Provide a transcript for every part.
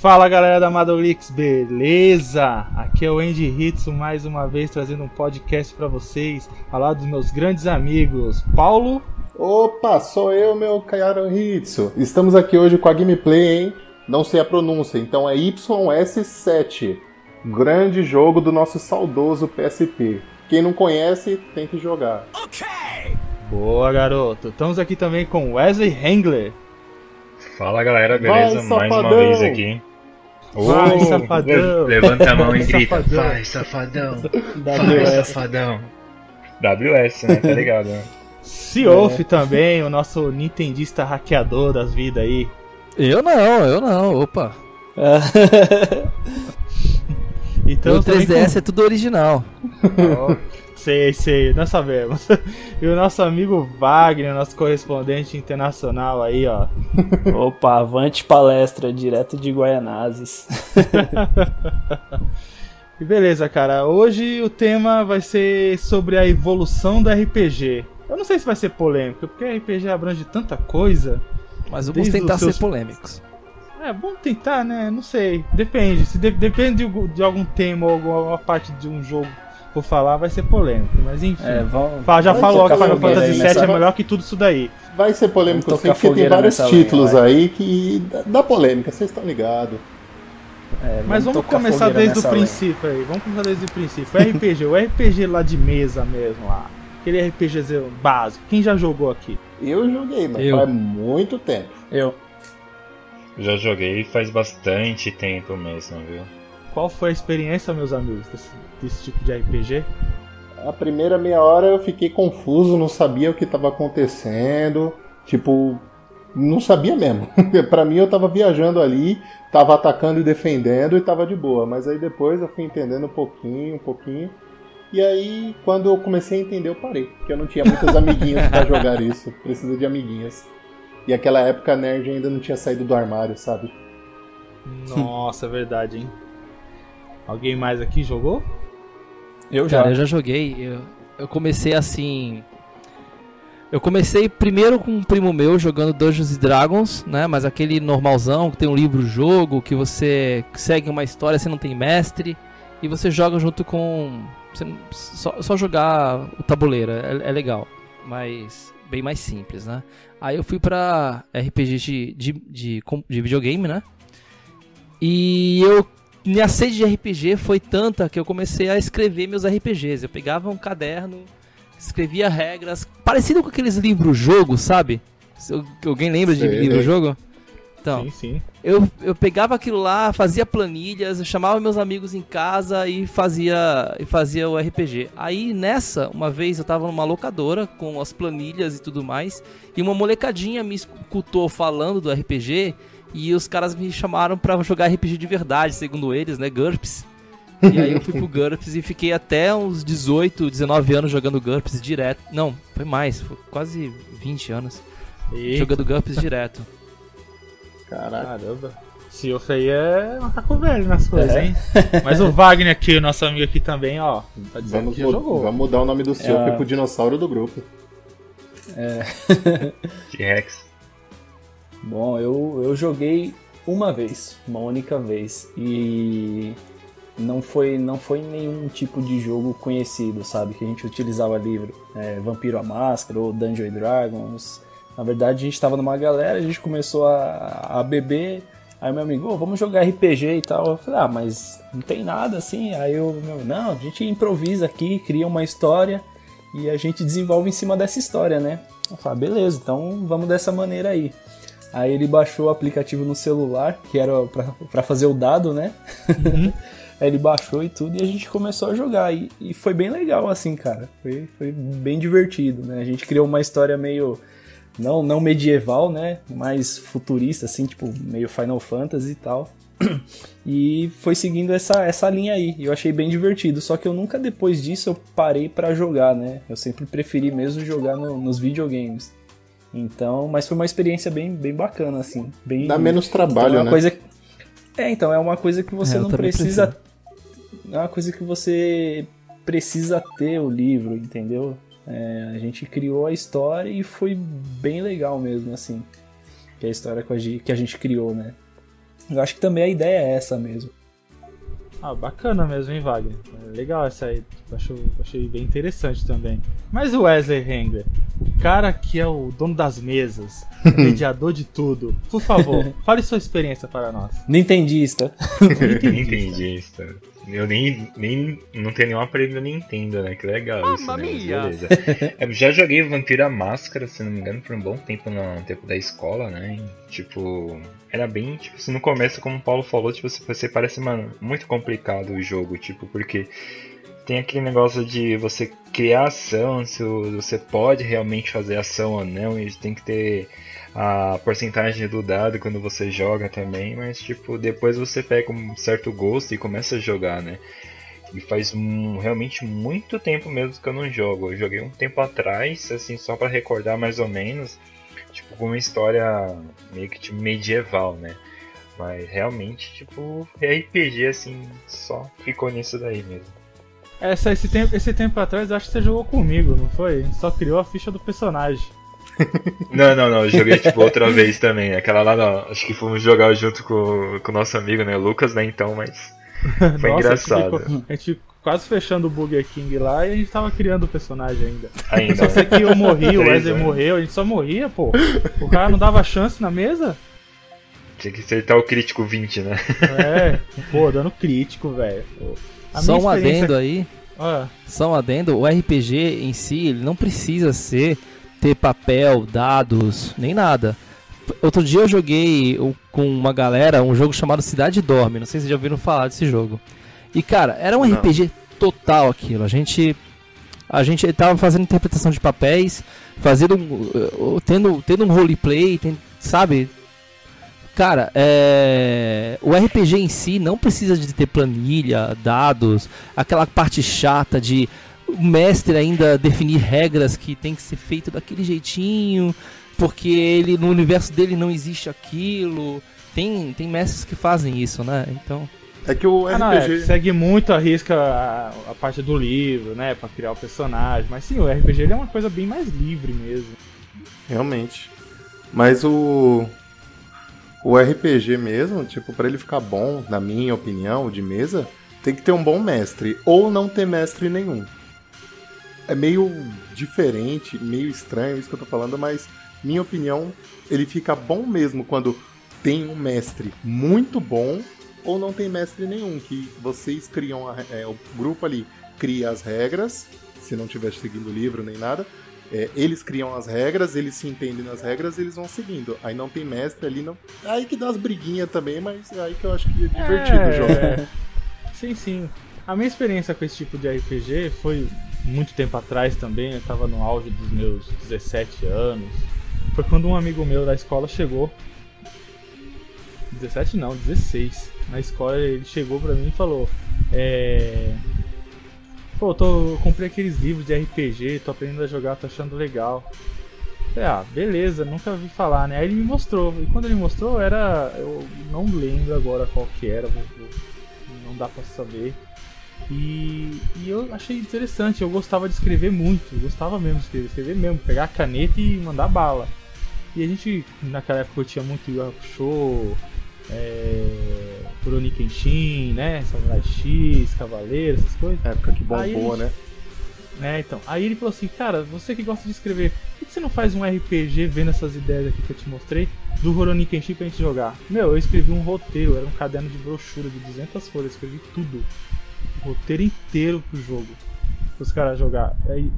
Fala galera da Madolix, beleza? Aqui é o Andy Hitsu mais uma vez trazendo um podcast para vocês, falar dos meus grandes amigos Paulo. Opa, sou eu, meu Kayaro Hitsu. Estamos aqui hoje com a gameplay, hein? Não sei a pronúncia, então é YS7. Grande jogo do nosso saudoso PSP. Quem não conhece, tem que jogar. Ok! Boa, garoto. Estamos aqui também com Wesley Hengler. Fala galera, beleza? Vai, Mais uma vez aqui. Vai, oh, safadão! Levanta a mão e grita: Vai, safadão! Vai, safadão! WS, né? Tá ligado? Né? Seoff é. também, o nosso nintendista hackeador das vidas aí. Eu não, eu não, opa. então, o 3DS com... é tudo original. Oh. Sei, sei, nós sabemos. E o nosso amigo Wagner, nosso correspondente internacional aí, ó. Opa, avante palestra, direto de Guaianazes. e beleza, cara. Hoje o tema vai ser sobre a evolução do RPG. Eu não sei se vai ser polêmico, porque RPG abrange tanta coisa. Mas vamos tentar seus... ser polêmicos. É, vamos tentar, né? Não sei. Depende. Se de depende de, de algum tema ou alguma parte de um jogo por falar vai ser polêmico, mas enfim. É, vamos, já falou que Final Fantasy VII é melhor que tudo isso daí. Vai ser polêmico sim, porque tem vários títulos linha, aí que dá polêmica, vocês estão ligados. É, mas vamos começar desde o princípio linha. aí, vamos começar desde o princípio. O RPG, o RPG lá de mesa mesmo lá. Aquele RPG básico. Quem já jogou aqui? Eu joguei, mas Eu. faz muito tempo. Eu. Já joguei faz bastante tempo mesmo, viu? Qual foi a experiência, meus amigos, desse, desse tipo de RPG? A primeira meia hora eu fiquei confuso, não sabia o que estava acontecendo. Tipo, não sabia mesmo. para mim eu tava viajando ali, tava atacando e defendendo e tava de boa. Mas aí depois eu fui entendendo um pouquinho, um pouquinho. E aí, quando eu comecei a entender, eu parei. Porque eu não tinha muitos amiguinhos para jogar isso. Precisa de amiguinhos. E aquela época a nerd ainda não tinha saído do armário, sabe? Nossa, é verdade, hein? Alguém mais aqui jogou? Eu já. Cara, eu já joguei. Eu, eu comecei assim. Eu comecei primeiro com um primo meu jogando Dungeons Dragons, né? Mas aquele normalzão que tem um livro-jogo, que você segue uma história, você não tem mestre, e você joga junto com. Você, só, só jogar o tabuleiro, é, é, legal. Mas bem mais simples, né? Aí eu fui pra RPG de, de, de, de videogame, né? E eu minha sede de RPG foi tanta que eu comecei a escrever meus RPGs. Eu pegava um caderno, escrevia regras, parecido com aqueles livros-jogo, sabe? Alguém lembra de livro-jogo? Então, sim, sim. Eu, eu pegava aquilo lá, fazia planilhas, eu chamava meus amigos em casa e fazia, e fazia o RPG. Aí nessa, uma vez eu tava numa locadora com as planilhas e tudo mais, e uma molecadinha me escutou falando do RPG e os caras me chamaram para jogar RPG de verdade, segundo eles, né? GURPS. E aí eu fui pro GURPS e fiquei até uns 18, 19 anos jogando GURPS direto. Não, foi mais, foi quase 20 anos. Eita. Jogando GURPS direto. Caraca. Caramba. Silf aí é macaco velho nas coisas, é. hein? Mas o Wagner aqui, o nosso amigo aqui também, ó. Tá vamos, que jogou. vamos mudar o nome do Silf é. pro dinossauro do grupo. É. T-Rex. Bom, eu, eu joguei uma vez, uma única vez. E não foi, não foi nenhum tipo de jogo conhecido, sabe? Que a gente utilizava livro. É, Vampiro a Máscara ou Dungeons Dragons. Na verdade, a gente estava numa galera, a gente começou a, a beber. Aí meu amigo, oh, vamos jogar RPG e tal. Eu falei, ah, mas não tem nada assim. Aí eu, não, a gente improvisa aqui, cria uma história e a gente desenvolve em cima dessa história, né? Eu falei, ah, beleza, então vamos dessa maneira aí. Aí ele baixou o aplicativo no celular, que era para fazer o dado, né? Uhum. Aí ele baixou e tudo e a gente começou a jogar. E, e, foi bem legal, assim, cara. Foi, foi bem divertido, né? A gente criou uma história meio. Não, não medieval, né? Mais futurista, assim, tipo, meio Final Fantasy e tal. E foi seguindo essa, essa linha aí. Eu achei bem divertido. Só que eu nunca depois disso eu parei para jogar, né? Eu sempre preferi mesmo jogar no, nos videogames. Então, mas foi uma experiência bem, bem bacana, assim. Bem, Dá menos trabalho, então é né? Coisa... É, então, é uma coisa que você é, não precisa. Preciso. É uma coisa que você precisa ter o livro, entendeu? É, a gente criou a história e foi bem legal mesmo, assim. Que é a história que a gente criou, né? Eu acho que também a ideia é essa mesmo. Ah, bacana mesmo, hein, Wagner? É legal essa aí. Acho, achei bem interessante também. Mas o Wesley Hengler, o cara que é o dono das mesas, mediador de tudo, por favor, fale sua experiência para nós. Nintendista. Nintendista. Eu nem, nem não tenho nenhum aparelho Nintendo, né? Que legal ah, isso, né? Beleza. Eu já joguei Vampira Máscara, se não me engano, por um bom tempo no tempo da escola, né? E, tipo, era bem, tipo, assim, no começo, como o Paulo falou, tipo, você parece, mano, muito complicado o jogo, tipo, porque tem aquele negócio de você criar ação, se você pode realmente fazer ação ou não, e tem que ter a porcentagem do dado quando você joga também, mas tipo, depois você pega um certo gosto e começa a jogar, né? E faz um, realmente muito tempo mesmo que eu não jogo. Eu joguei um tempo atrás, assim, só para recordar mais ou menos, tipo, com uma história meio que tipo, medieval, né? Mas realmente, tipo, RPG assim, só ficou nisso daí mesmo. Essa, esse, tempo, esse tempo atrás, eu acho que você jogou comigo, não foi? Só criou a ficha do personagem. Não, não, não, eu joguei tipo outra vez também. Aquela lá não, acho que fomos jogar junto com, o nosso amigo, né, Lucas, né, então, mas foi Nossa, engraçado. A gente, ficou, a gente quase fechando o Burger King lá e a gente tava criando o personagem ainda. Ainda. Só sei que eu morri, o Wesley morreu, a gente só morria, pô. O cara não dava chance na mesa. Tinha que acertar o crítico 20, né? É, pô, dando crítico, velho. Só um adendo aí. Ah. Só um adendo, o RPG em si, ele não precisa ser ter papel, dados, nem nada. Outro dia eu joguei com uma galera um jogo chamado Cidade Dorme. Não sei se vocês já ouviram falar desse jogo. E cara, era um não. RPG total aquilo. A gente a gente tava fazendo interpretação de papéis, fazendo uh, tendo tendo um roleplay, tem, sabe? Cara, é... o RPG em si não precisa de ter planilha, dados, aquela parte chata de o mestre ainda definir regras que tem que ser feito daquele jeitinho, porque ele no universo dele não existe aquilo. Tem, tem mestres que fazem isso, né? Então. É que o RPG. Ah, não, é, segue muito a risca a, a, parte do livro, né? Pra criar o personagem. Mas sim, o RPG é uma coisa bem mais livre mesmo. Realmente. Mas o. O RPG mesmo, tipo, para ele ficar bom, na minha opinião, de mesa, tem que ter um bom mestre. Ou não ter mestre nenhum é meio diferente, meio estranho isso que eu tô falando, mas minha opinião, ele fica bom mesmo quando tem um mestre muito bom ou não tem mestre nenhum, que vocês criam, a, é, o grupo ali cria as regras, se não estiver seguindo o livro nem nada, é, eles criam as regras, eles se entendem nas regras, eles vão seguindo. Aí não tem mestre ali, não. Aí que dá as briguinhas também, mas é aí que eu acho que é divertido é, o jogo. É. Sim, sim. A minha experiência com esse tipo de RPG foi muito tempo atrás também, eu tava no auge dos meus 17 anos. Foi quando um amigo meu da escola chegou. 17 não, 16. Na escola ele chegou pra mim e falou: É. Pô, tô, comprei aqueles livros de RPG, tô aprendendo a jogar, tô achando legal. Falei, ah, beleza, nunca vi falar, né? Aí ele me mostrou. E quando ele mostrou, era. Eu não lembro agora qual que era, não dá pra saber. E, e, eu achei interessante, eu gostava de escrever muito, gostava mesmo de escrever, escrever mesmo, pegar a caneta e mandar bala. E a gente, naquela época, eu tinha muito Show, é, Kuroni Kenshin, né, Samurai X, Cavaleiro, essas coisas. Época que bombou, né? É, então. Aí ele falou assim, cara, você que gosta de escrever, por que você não faz um RPG vendo essas ideias aqui que eu te mostrei, do Rurouni Kenshin pra gente jogar? Meu, eu escrevi um roteiro, era um caderno de brochura de 200 folhas, escrevi tudo o roteiro inteiro pro jogo. Os caras jogar. E,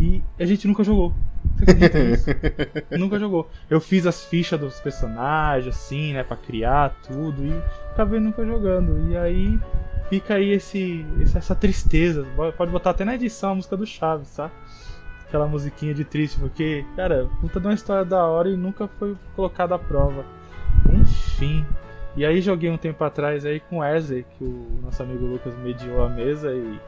e a gente nunca jogou. nunca jogou. Eu fiz as fichas dos personagens, assim, né, pra criar tudo, e acabei nunca jogando. E aí fica aí esse, essa tristeza. Pode botar até na edição a música do Chaves, tá? Aquela musiquinha de triste, porque, cara, puta de uma história da hora e nunca foi colocada à prova. Enfim. E aí joguei um tempo atrás aí com Wesley, que o nosso amigo Lucas mediou a mesa e,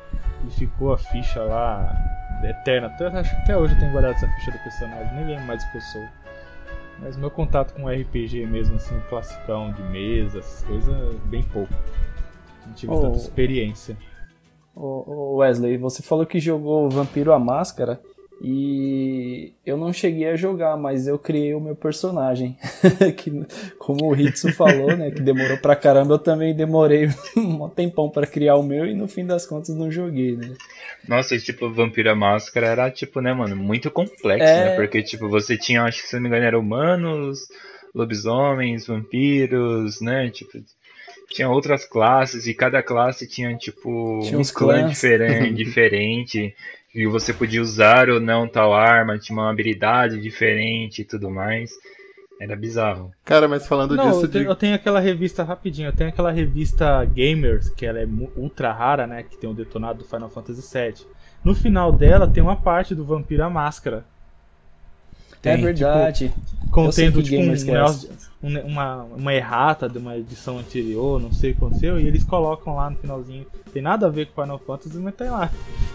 e ficou a ficha lá eterna. Até, acho que até hoje eu tenho guardado essa ficha do personagem, nem lembro mais o que eu sou. Mas meu contato com RPG mesmo, assim, classicão de mesa, essas coisas, bem pouco. Não tive oh, tanta experiência. Oh, Wesley, você falou que jogou Vampiro a Máscara. E eu não cheguei a jogar, mas eu criei o meu personagem. que, como o Hitsu falou, né? Que demorou pra caramba, eu também demorei um tempão para criar o meu e no fim das contas não joguei, né? Nossa, e, tipo, Vampira Máscara era, tipo, né, mano, muito complexo, é... né? Porque, tipo, você tinha, acho que se não me engano, eram humanos, lobisomens, vampiros, né? Tipo, tinha outras classes e cada classe tinha, tipo, tinha um clã diferente, diferente e você podia usar ou não tal arma, tinha uma habilidade diferente e tudo mais. Era bizarro. Cara, mas falando não, disso. Eu, de... eu tenho aquela revista rapidinho, eu tenho aquela revista Gamers, que ela é ultra rara, né? Que tem o um detonado do Final Fantasy VII. No final dela tem uma parte do Vampiro à Máscara. Tem, é verdade. Tipo, contendo tipo, um, um, uma, uma errata de uma edição anterior, não sei o que aconteceu, e eles colocam lá no finalzinho. Tem nada a ver com Final Fantasy, mas tem lá.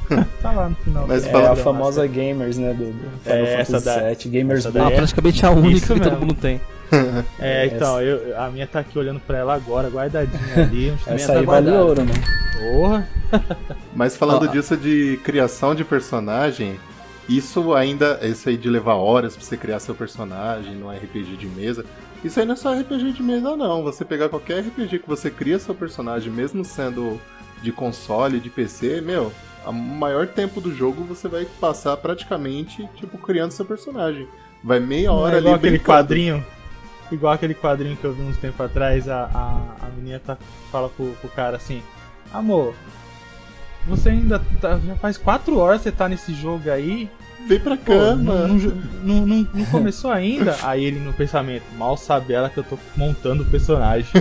tá lá no final. Mas é a famosa Gamers, né? Do, do Final é, Fantasy da, VII. Gamers essa ah, é praticamente a única que todo mundo tem. É, então, eu, a minha tá aqui olhando pra ela agora, guardadinha ali. Essa aí tá vale ouro, mano. Porra! Mas falando disso de criação de personagem, isso ainda, isso aí de levar horas pra você criar seu personagem no RPG de mesa, isso aí não é só RPG de mesa não. Você pegar qualquer RPG que você cria seu personagem, mesmo sendo de console, de PC, meu, o maior tempo do jogo você vai passar praticamente, tipo, criando seu personagem. Vai meia hora é igual ali aquele quadrinho Igual aquele quadrinho que eu vi uns tempo atrás, a, a, a menina tá, fala pro, pro cara assim, amor, você ainda tá, já faz quatro horas que você tá nesse jogo aí. Vem pra cama. Não, não, não, não, começou ainda? aí ele no pensamento, mal sabe ela que eu tô montando o personagem.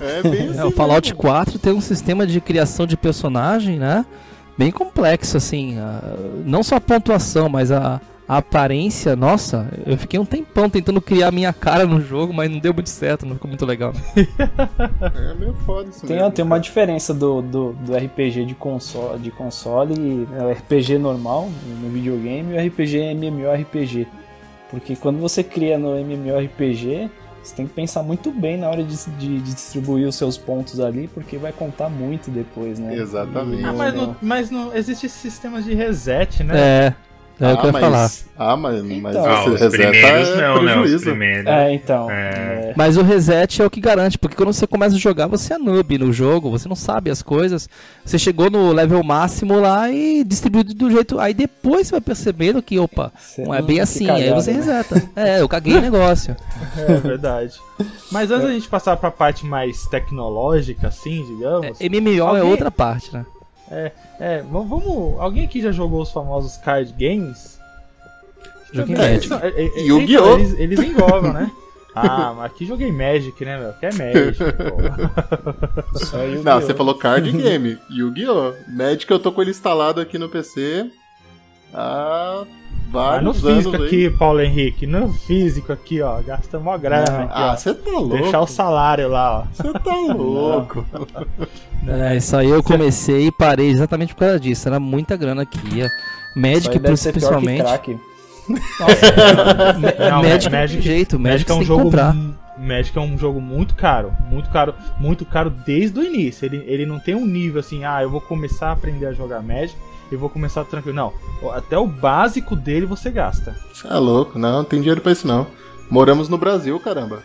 é bem assim. É, o Fallout mesmo. 4 tem um sistema de criação de personagem, né? Bem complexo, assim. não só a pontuação, mas a a aparência, nossa, eu fiquei um tempão tentando criar minha cara no jogo, mas não deu muito certo, não ficou muito legal. é meio foda isso tem, mesmo. Tem uma diferença do, do, do RPG de console, de console e o RPG normal no videogame e o RPG MMORPG. Porque quando você cria no MMORPG, você tem que pensar muito bem na hora de, de, de, distribuir os seus pontos ali, porque vai contar muito depois, né? Exatamente. Ah, mas, não, mas não existe esse sistema de reset, né? É. É ah, o que eu ia falar. Ah, mas, mas então, ah, os primeiros é não, né? Os primeiros. É, então. É. É. Mas o reset é o que garante, porque quando você começa a jogar, você é noob no jogo, você não sabe as coisas. Você chegou no level máximo lá e distribuiu do jeito. Aí depois você vai percebendo que, opa, você não é bem assim. Cagado, aí você né? reseta. é, eu caguei o negócio. É verdade. Mas antes da gente passar pra parte mais tecnológica, assim, digamos. É, MMO é alguém... é outra parte, né? É, é, vamos. Alguém aqui já jogou os famosos card games? Joguei Magic. É, é, é, Yu-Gi-Oh! Eles, eles né? Ah, mas aqui joguei Magic, né, meu? Que é Magic, Não, você falou card game. Yu-Gi-Oh! Magic eu tô com ele instalado aqui no PC. Ah, vários no físico aqui, Paulo Henrique, no físico aqui, ó, gasta mó grana. Aqui, ah, você tá louco. Deixar o salário lá, ó. Você tá louco. é, isso aí eu comecei e parei exatamente por causa disso. Era muita grana aqui. Magic, principalmente. Nossa, não, Magic, Magic, jeito, Magic, Magic é um jogo Magic é um jogo muito caro, muito caro, muito caro desde o início. Ele, ele não tem um nível assim, ah, eu vou começar a aprender a jogar Magic e vou começar tranquilo. Não, até o básico dele você gasta. Você é louco, não, não tem dinheiro pra isso não. Moramos no Brasil, caramba.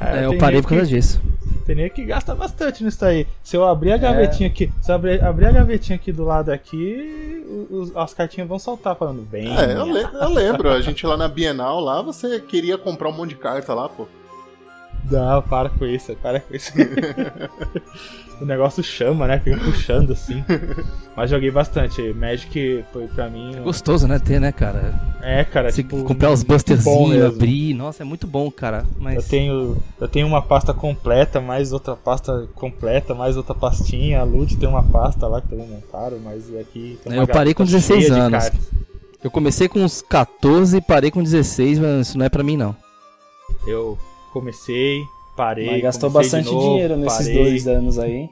É, é eu parei por causa que, disso. Tem nem que gasta bastante nisso aí. Se eu abrir a é. gavetinha é. aqui, se eu abrir, abrir, a gavetinha aqui do lado aqui, os, as cartinhas vão saltar falando bem. É, eu, le eu lembro, a gente lá na Bienal, lá você queria comprar um monte de carta lá, pô. Não, para com isso, para com isso. o negócio chama, né? Fica puxando assim. Mas joguei bastante. Magic foi pra mim. É gostoso, né? Ter, né, cara? É, cara. Se tipo, comprar os busterzinhos, abrir. Nossa, é muito bom, cara. Mas... Eu, tenho, eu tenho uma pasta completa, mais outra pasta completa, mais outra pastinha. A Lud tem uma pasta lá que também montaram, mas aqui. Tem uma eu parei com 16 anos. Eu comecei com uns 14 e parei com 16, mas isso não é pra mim, não. Eu comecei, parei. Mas gastou bastante novo, dinheiro nesses parei. dois anos aí.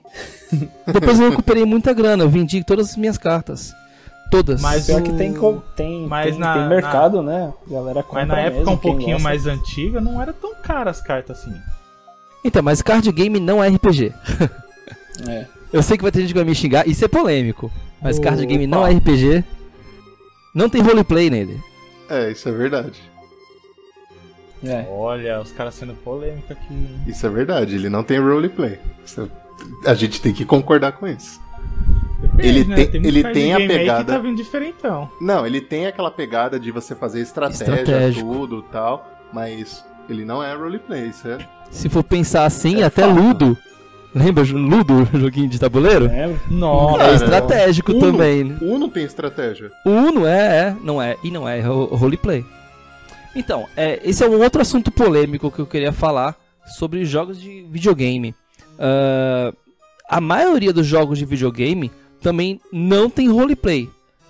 Depois eu recuperei muita grana, eu vendi todas as minhas cartas. Todas. Mas Pior o... que tem, tem, mas tem, na, tem mercado, na... né? A galera compra Mas na época mesmo, um pouquinho mais antiga não era tão cara as cartas assim. Então, mas card game não é RPG. é. Eu sei que vai ter gente que vai me xingar, isso é polêmico. Mas Opa. card game não é RPG. Não tem roleplay nele. É, isso é verdade. É. Olha, os caras sendo polêmica aqui. Isso é verdade, ele não tem roleplay. Isso, a gente tem que concordar com isso. Depende, ele né? tem, tem ele tem a pegada. tá vindo diferentão. Não, ele tem aquela pegada de você fazer estratégia, tudo tal, mas ele não é roleplay, isso é. Se for pensar assim, é até fato. Ludo. Lembra Ludo, joguinho de tabuleiro? É, Nossa, é estratégico Uno, também. Uno tem estratégia. Uno é, é, não é, e não é, é roleplay. Então, é, esse é um outro assunto polêmico que eu queria falar sobre jogos de videogame. Uh, a maioria dos jogos de videogame também não tem roleplay.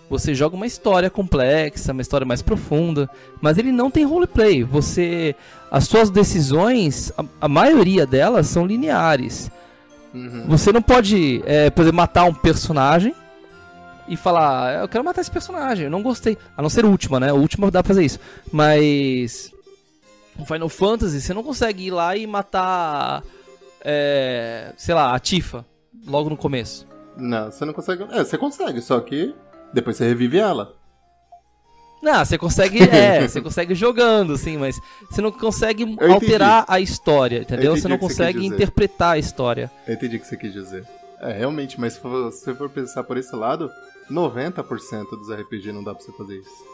Você joga uma história complexa, uma história mais profunda, mas ele não tem roleplay. Você, as suas decisões, a, a maioria delas são lineares. Uhum. Você não pode, é, por exemplo, matar um personagem e falar, ah, eu quero matar esse personagem, eu não gostei. A não ser o último, né? O último dá pra fazer isso. Mas. No Final Fantasy, você não consegue ir lá e matar. É, sei lá, a Tifa logo no começo. Não, você não consegue. É, você consegue, só que depois você revive ela. Não, você consegue, é, você consegue jogando, sim, mas você não consegue alterar a história, entendeu? Você não consegue você interpretar a história. Eu entendi o que você quis dizer. É, realmente, mas se você for pensar por esse lado, 90% dos RPG não dá pra você fazer isso.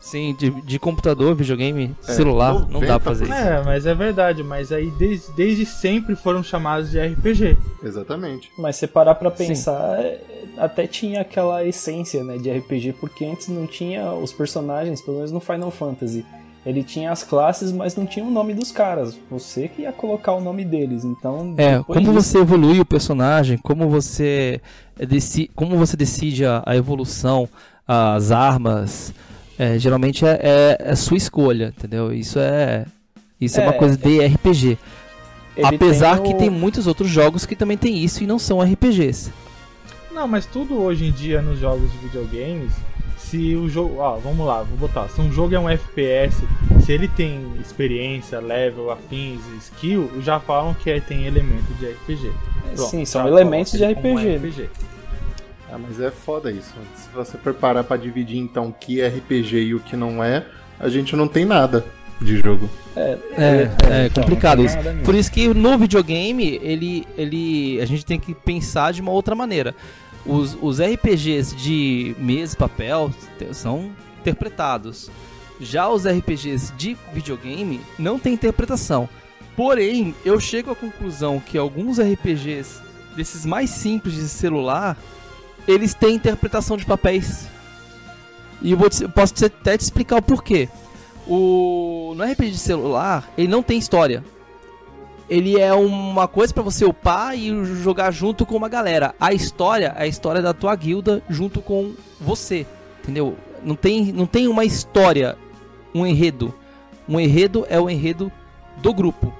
Sim, de, de computador, videogame, é, celular, não dá pra fazer isso. É, mas é verdade, mas aí desde, desde sempre foram chamados de RPG. Exatamente. Mas se parar pra pensar, Sim. É, até tinha aquela essência né, de RPG, porque antes não tinha os personagens, pelo menos no Final Fantasy. Ele tinha as classes, mas não tinha o nome dos caras. Você que ia colocar o nome deles. Então. É, como disso... você evolui o personagem, como você decide, como você decide a, a evolução, as armas é, geralmente é, é, é, sua escolha, entendeu? Isso é isso é, é uma coisa de RPG. Apesar tem o... que tem muitos outros jogos que também tem isso e não são RPGs. Não, mas tudo hoje em dia nos jogos de videogames, se o jogo, ó, vamos lá, vou botar, se um jogo é um FPS, se ele tem experiência, level, afins, skill, já falam que tem elemento de RPG. Pronto, Sim, são elementos de RPG. RPG. Ah, mas é foda isso. Se você preparar para dividir então o que é RPG e o que não é, a gente não tem nada de jogo. É, é, é, é então, complicado isso. Por isso que no videogame ele, ele, a gente tem que pensar de uma outra maneira. Os, os RPGs de mesa e papel são interpretados. Já os RPGs de videogame não tem interpretação. Porém, eu chego à conclusão que alguns RPGs desses mais simples de celular eles têm interpretação de papéis. E eu, vou te, posso te, até te explicar o porquê. O, no RPG de celular, ele não tem história. Ele é uma coisa para você upar e jogar junto com uma galera. A história é a história da tua guilda junto com você. Entendeu? Não tem, não tem uma história, um enredo. Um enredo é o enredo do grupo.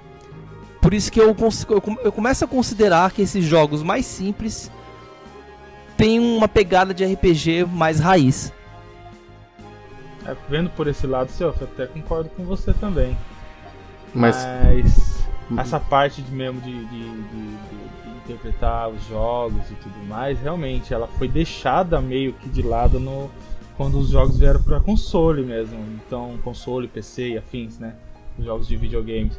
Por isso que eu, eu, eu começo a considerar que esses jogos mais simples tem uma pegada de RPG mais raiz. É, vendo por esse lado, eu até concordo com você também. Mas, Mas essa parte de mesmo de, de, de, de, interpretar os jogos e tudo mais, realmente ela foi deixada meio que de lado no, quando os jogos vieram para console mesmo. Então, console, PC e afins, né? Os jogos de videogames.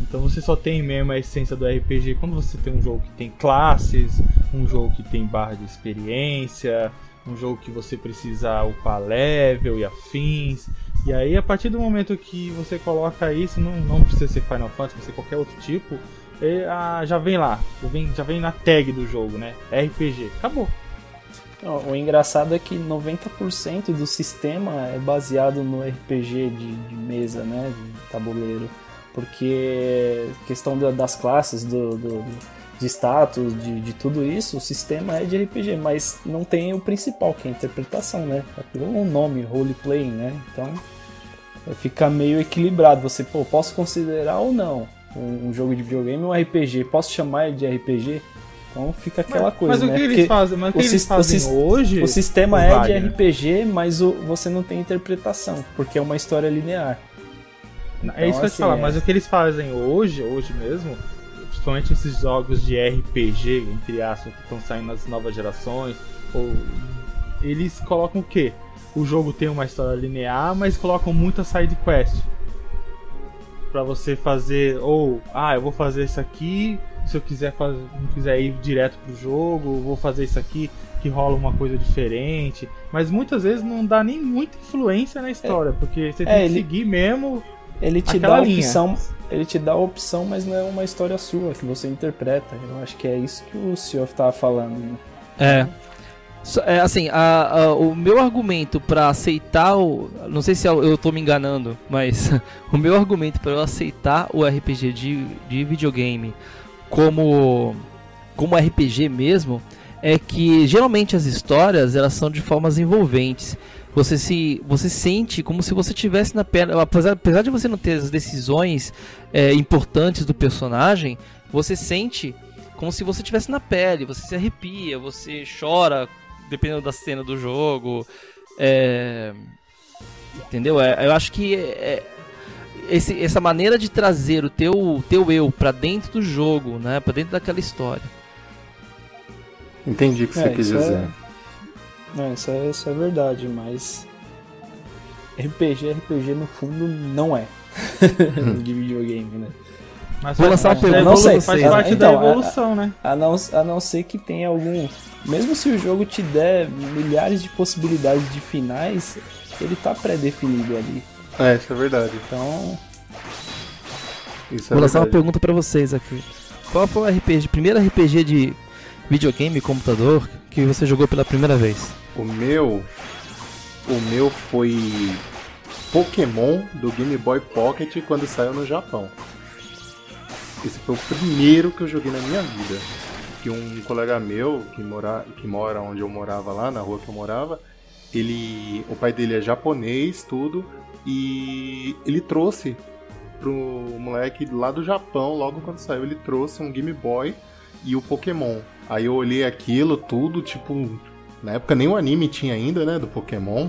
Então você só tem mesmo a essência do RPG quando você tem um jogo que tem classes, um jogo que tem barra de experiência, um jogo que você precisa upar level e afins. E aí a partir do momento que você coloca isso, não, não precisa ser Final Fantasy, pode ser qualquer outro tipo, e, ah, já vem lá, já vem, já vem na tag do jogo, né? RPG, acabou. O engraçado é que 90% do sistema é baseado no RPG de, de mesa, né? De tabuleiro porque questão das classes, do, do de status, de, de, tudo isso, o sistema é de RPG, mas não tem o principal, que é a interpretação, né? Aquilo é um nome, roleplay, né? Então fica meio equilibrado. Você, pô, posso considerar ou não um, um jogo de videogame um RPG? Posso chamar de RPG? Então fica aquela mas, coisa, mas né? O que eles fazem, mas o que eles fazem hoje? O sistema é de RPG, mas o, você não tem interpretação, porque é uma história linear. Então, é isso que eu ia te falar, é... mas o que eles fazem hoje, hoje mesmo, principalmente esses jogos de RPG, entre aspas, que estão saindo nas novas gerações, ou eles colocam o quê? o jogo tem uma história linear, mas colocam muita side quest para você fazer ou ah, eu vou fazer isso aqui, se eu quiser fazer, não quiser ir direto pro jogo, vou fazer isso aqui que rola uma coisa diferente, mas muitas vezes não dá nem muita influência na história, é, porque você é, tem que seguir mesmo ele te dá a opção, ele te dá a opção, mas não é uma história sua que você interpreta. Eu acho que é isso que o senhor estava falando. Né? É. É, assim, a, a, o meu argumento para aceitar o. Não sei se eu estou me enganando, mas o meu argumento para eu aceitar o RPG de, de videogame como, como RPG mesmo é que geralmente as histórias elas são de formas envolventes. Você se você sente como se você tivesse na pele, apesar, apesar de você não ter as decisões é, importantes do personagem, você sente como se você tivesse na pele, você se arrepia, você chora dependendo da cena do jogo. É... Entendeu? É, eu acho que é, esse, essa maneira de trazer o teu, teu eu para dentro do jogo, né? Para dentro daquela história. Entendi o que você é, quis dizer. Não, isso é, isso é verdade, mas RPG, RPG no fundo não é de videogame, né? Mas Vou lançar uma pergunta, não sei, faz parte então, da evolução, a, né? A não, a não ser que tenha algum mesmo se o jogo te der milhares de possibilidades de finais, ele tá pré-definido ali. É, isso é verdade. Então. Isso é Vou lançar uma pergunta para vocês aqui. Qual foi o RPG, primeiro RPG de videogame, computador, que você jogou pela primeira vez? O meu. O meu foi. Pokémon do Game Boy Pocket quando saiu no Japão. Esse foi o primeiro que eu joguei na minha vida que um colega meu que mora, que mora onde eu morava lá, na rua que eu morava, ele, o pai dele é japonês, tudo, e ele trouxe pro moleque lá do Japão, logo quando saiu, ele trouxe um Game Boy e o Pokémon. Aí eu olhei aquilo tudo, tipo, na época nem o anime tinha ainda, né, do Pokémon.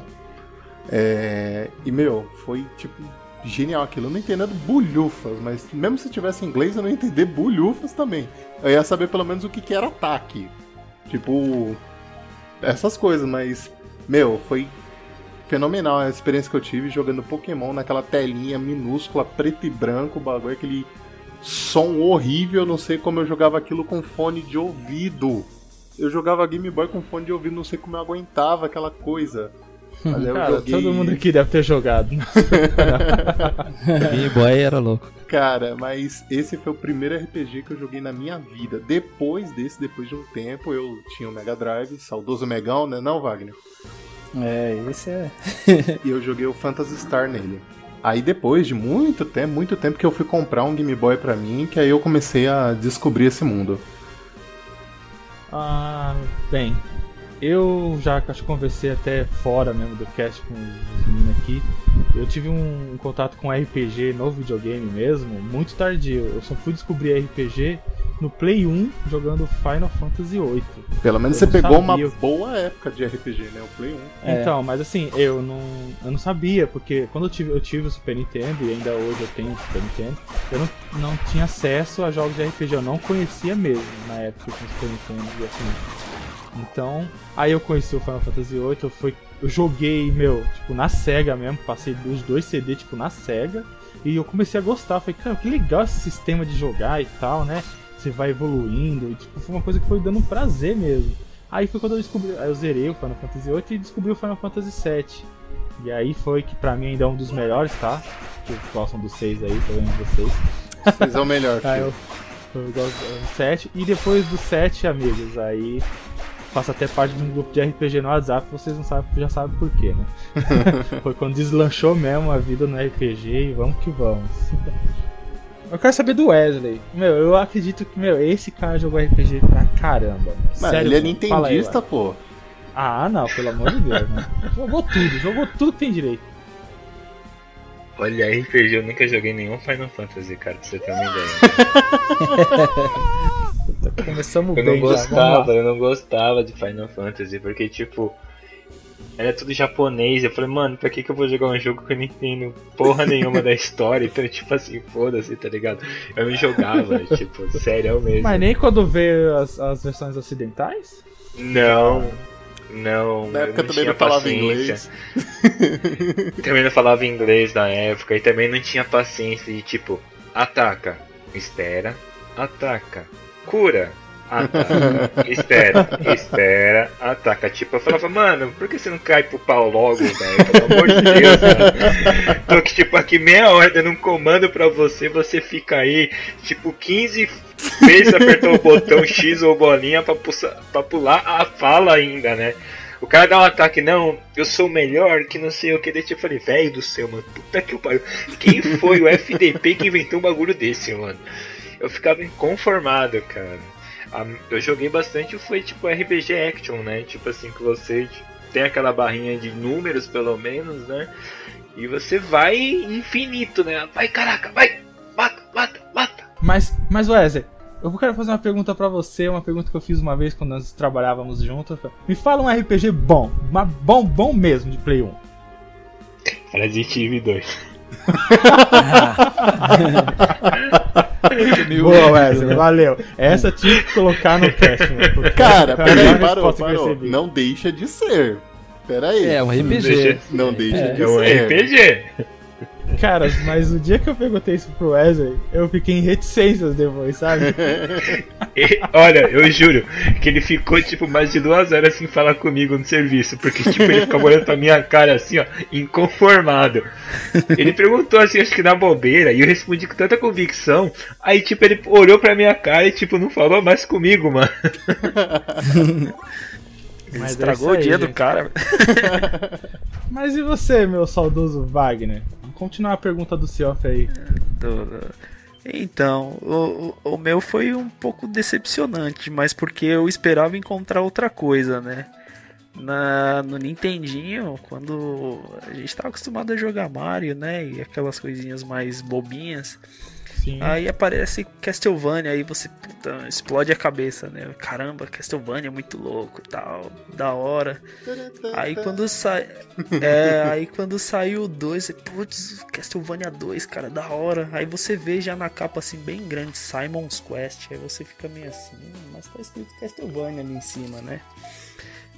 É... E, meu, foi, tipo, genial aquilo. Eu não entendendo bulhufas, mas mesmo se tivesse inglês eu não ia entender bulhufas também. Eu ia saber pelo menos o que, que era ataque. Tipo, essas coisas, mas, meu, foi fenomenal a experiência que eu tive jogando Pokémon naquela telinha minúscula, preto e branco, o bagulho, aquele som horrível. Não sei como eu jogava aquilo com fone de ouvido. Eu jogava Game Boy com fone de ouvido, não sei como eu aguentava aquela coisa. Cara, joguei... todo mundo aqui deve ter jogado. Game Boy era louco. Cara, mas esse foi o primeiro RPG que eu joguei na minha vida. Depois desse, depois de um tempo, eu tinha o Mega Drive, saudoso Megão, né? Não, Wagner? É, esse é. e eu joguei o Phantasy Star nele. Aí depois de muito tempo, muito tempo que eu fui comprar um Game Boy pra mim, que aí eu comecei a descobrir esse mundo. Ah, bem, eu já acho que conversei até fora mesmo do cast com os meninos aqui. Eu tive um, contato com RPG no videogame mesmo, muito tardio. Eu só fui descobrir RPG no Play 1 jogando Final Fantasy VIII. Pelo menos eu você pegou sabia. uma boa época de RPG, né? O Play 1. É. Então, mas assim, eu não, eu não sabia, porque quando eu tive, eu tive o Super Nintendo e ainda hoje eu tenho o Super Nintendo, eu não, não tinha acesso a jogos de RPG, eu não conhecia mesmo na época com o Super Nintendo e assim. Então, aí eu conheci o Final Fantasy VIII, eu, fui, eu joguei, meu, tipo, na SEGA mesmo, passei os dois CD, tipo, na SEGA, e eu comecei a gostar, falei, cara, que legal esse sistema de jogar e tal, né? Você vai evoluindo, e, tipo, foi uma coisa que foi dando um prazer mesmo. Aí foi quando eu descobri, aí eu zerei o Final Fantasy VIII e descobri o Final Fantasy VII. E aí foi que pra mim ainda é um dos melhores, tá? Que gostam dos seis aí, tô vendo vocês. Seis é o melhor. aí eu, eu gosto do 7. E depois do 7, amigos, aí faço até parte de um grupo de RPG no WhatsApp, vocês não sabem, já sabem por quê, né? Foi quando deslanchou mesmo a vida no RPG e vamos que vamos. Eu quero saber do Wesley. Meu, eu acredito que, meu, esse cara jogou RPG pra caramba. Mas Sério, ele é nintendista, aí, pô. Ah, não, pelo amor de Deus, né? Jogou tudo, jogou tudo que tem direito. Olha, RPG eu nunca joguei nenhum Final Fantasy, cara, pra você ter uma ideia. Começamos eu bem não gostava, eu não gostava de Final Fantasy, porque tipo. Era tudo japonês, eu falei, mano, pra que, que eu vou jogar um jogo que eu não entendo porra nenhuma da história? Então, tipo assim, foda-se, tá ligado? Eu me jogava, tipo, sério mesmo. Mas nem quando vê as, as versões ocidentais? Não. Não, na época também não falava inglês. também não falava inglês na época e também não tinha paciência de tipo, ataca, espera, ataca, cura, espera, espera, ataca. Tipo, eu falava, mano, por que você não cai pro pau logo, velho? Pelo amor de Deus, mano. Tô que, tipo, aqui meia hora dando um comando pra você, você fica aí, tipo, 15 vezes apertou o botão X ou bolinha pra, pra pular a fala ainda, né? O cara dá um ataque, não, eu sou melhor, que não sei o que. Daí eu falei, velho do céu, mano, puta que pariu. Quem foi o FDP que inventou um bagulho desse, mano? Eu ficava inconformado, cara. Eu joguei bastante, foi tipo RPG Action, né? Tipo assim, que você tem aquela barrinha de números, pelo menos, né? E você vai infinito, né? Vai, caraca, vai! Mata, mata, mata! Mas, mas Wesley, eu quero fazer uma pergunta para você, uma pergunta que eu fiz uma vez quando nós trabalhávamos juntos. Me fala um RPG bom, uma bom, bom mesmo de Play 1. Resident Evil 2. Boa, Wesley, valeu. Essa tinha que colocar no cast, mano. Cara, peraí, parou, parou. Não deixa de ser. Peraí. É um RPG. Não deixa, não deixa é. de é um ser. RPG. Cara, mas o dia que eu perguntei isso pro Wesley, eu fiquei em reticências depois, sabe? e, olha, eu juro que ele ficou, tipo, mais de duas horas sem falar comigo no serviço, porque, tipo, ele ficava olhando pra minha cara assim, ó, inconformado. Ele perguntou assim, acho que na bobeira, e eu respondi com tanta convicção, aí, tipo, ele olhou pra minha cara e, tipo, não falou mais comigo, mano. Mas estragou é aí, o dia gente. do cara. Mas e você, meu saudoso Wagner? Continuar a pergunta do Seoff aí. Então, o, o meu foi um pouco decepcionante, mas porque eu esperava encontrar outra coisa, né? Na, no Nintendinho, quando a gente estava acostumado a jogar Mario, né? E aquelas coisinhas mais bobinhas. Sim. Aí aparece Castlevania, aí você puta, explode a cabeça, né? Caramba, Castlevania é muito louco, tal, da hora. Aí quando sai, é, aí quando saiu o 2, putz, Castlevania 2, cara, da hora. Aí você vê já na capa assim bem grande Simon's Quest, aí você fica meio assim, mas tá escrito Castlevania ali em cima, né?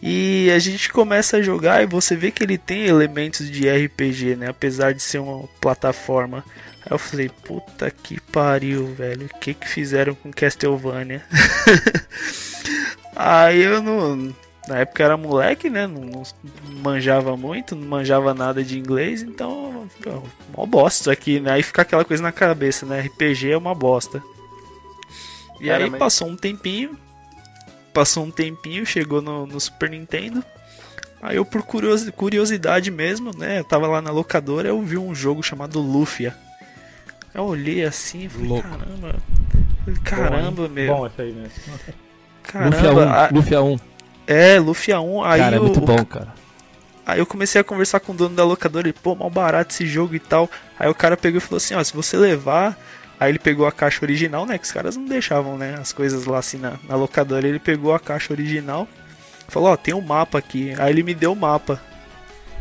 E a gente começa a jogar e você vê que ele tem elementos de RPG, né? Apesar de ser uma plataforma. Aí eu falei, puta que pariu, velho. O que que fizeram com Castlevania? Aí eu não. Na época era moleque, né? Não, não, manjava muito, não manjava nada de inglês, então. Pô, mó bosta aqui, né? Aí fica aquela coisa na cabeça, né? RPG é uma bosta. E Cara, aí mas... passou um tempinho. Passou um tempinho, chegou no, no Super Nintendo. Aí eu, por curiosidade mesmo, né? Eu tava lá na locadora, eu vi um jogo chamado Lufia. Eu olhei assim e falei, Louco. caramba. Falei, caramba, bom, meu. Bom esse aí mesmo. Caramba. Luffy A1. É, Luffy A1. Aí cara, é muito bom, cara. Aí eu comecei a conversar com o dono da locadora e, pô, mal barato esse jogo e tal. Aí o cara pegou e falou assim, ó, se você levar. Aí ele pegou a caixa original, né? Que os caras não deixavam, né? As coisas lá assim na, na locadora. Ele pegou a caixa original. Falou, ó, tem um mapa aqui. Aí ele me deu o mapa.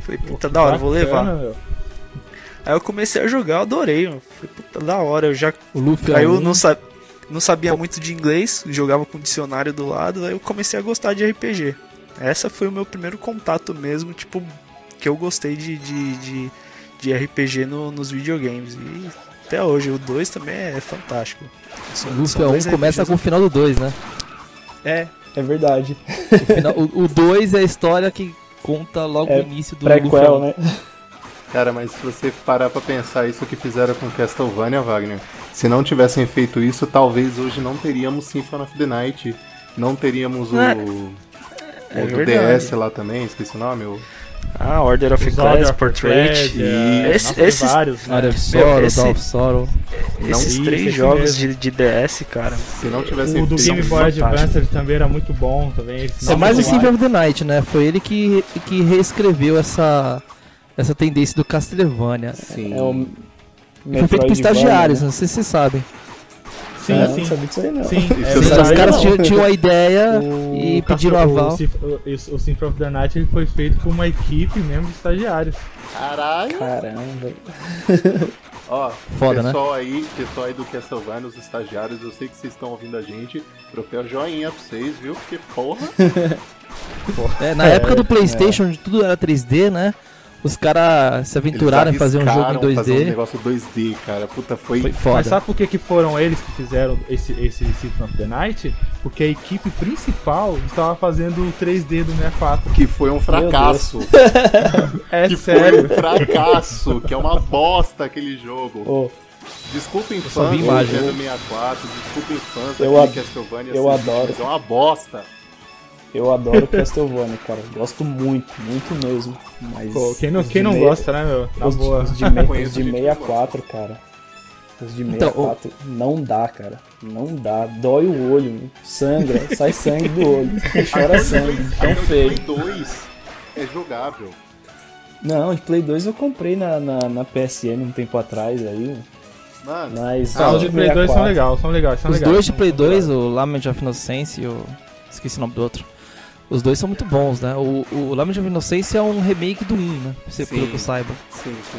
Falei, puta, da hora, vou levar. Meu. Aí eu comecei a jogar, eu adorei, mano. Falei, puta, da hora, eu já. O Luffy aí eu não, sa... não sabia muito de inglês, jogava com dicionário do lado, aí eu comecei a gostar de RPG. Essa foi o meu primeiro contato mesmo, tipo, que eu gostei de, de, de, de RPG no, nos videogames. E até hoje, o 2 também é fantástico. O Luffy 1 começa com o final do 2, né? É, é verdade. O 2 é a história que conta logo é o início do prequel, né? Cara, mas se você parar pra pensar isso que fizeram com Castlevania, Wagner, se não tivessem feito isso, talvez hoje não teríamos Symphony of the Night, não teríamos o, é, o do DS lá também, esqueci o nome, o... Ah, Order of Class, Portrait. E... Esse, Nossa, esses vários, né? of Sorrow, esse, of Sorrow. Esses não, três jogos de, de, DS, cara. Se não tivesse O do Game Boy Advance também era muito bom também. É mais o Symphony of the Night, né? Foi ele que, que reescreveu essa essa tendência do Castlevania. Sim. É o foi feito por estagiários, né? não sei se vocês sabem. Sim, é, sim. Não sabia disso aí, não. Sim, é, os caras tinham, tinham a ideia o e pediram aval. O, o, o Symphony of the Night ele foi feito por uma equipe mesmo de estagiários. Caralho. Caramba. Ó, Foda, pessoal né? aí, pessoal aí do Castlevania, os estagiários, eu sei que vocês estão ouvindo a gente. Troféu joinha pra vocês, viu? Porque porra. porra. É, na é, época do Playstation, é. tudo era 3D, né? Os caras se aventuraram em fazer um jogo em 2D. Fazer um negócio 2D, cara. Puta, foi, foi foda. Mas sabe por que, que foram eles que fizeram esse, esse Symphony of the Night? Porque a equipe principal estava fazendo o 3D do 64. Que foi um fracasso. é que sério. Foi um fracasso, que é uma bosta aquele jogo. Oh. Desculpem fãs do Nintendo 64, desculpem fãs eu daquele Castlevania. Eu adoro. Mas é uma bosta. Eu adoro Castlevania, cara. Gosto muito, muito mesmo. Mas Pô, quem não, quem não meia... gosta, né, meu? Na os, boa. Os de, me... os de 64, cara. Os de 64 então, não dá, cara. Não dá. Dói o olho, sangra, sai sangue do olho. Chora sangue, tão feio. Play 2 é jogável. Não, de Play 2 eu comprei na, na, na PSN um tempo atrás aí. Mano, mas ah, os de Play 2 são legais, são legais, são Os legais, dois de Play 2, o Lament of Innocence e o. Esqueci o nome do outro. Os dois são muito bons, né? O, o Lament of Innocence é um remake do 1, né? Você pelo que eu saiba. Sim, sim.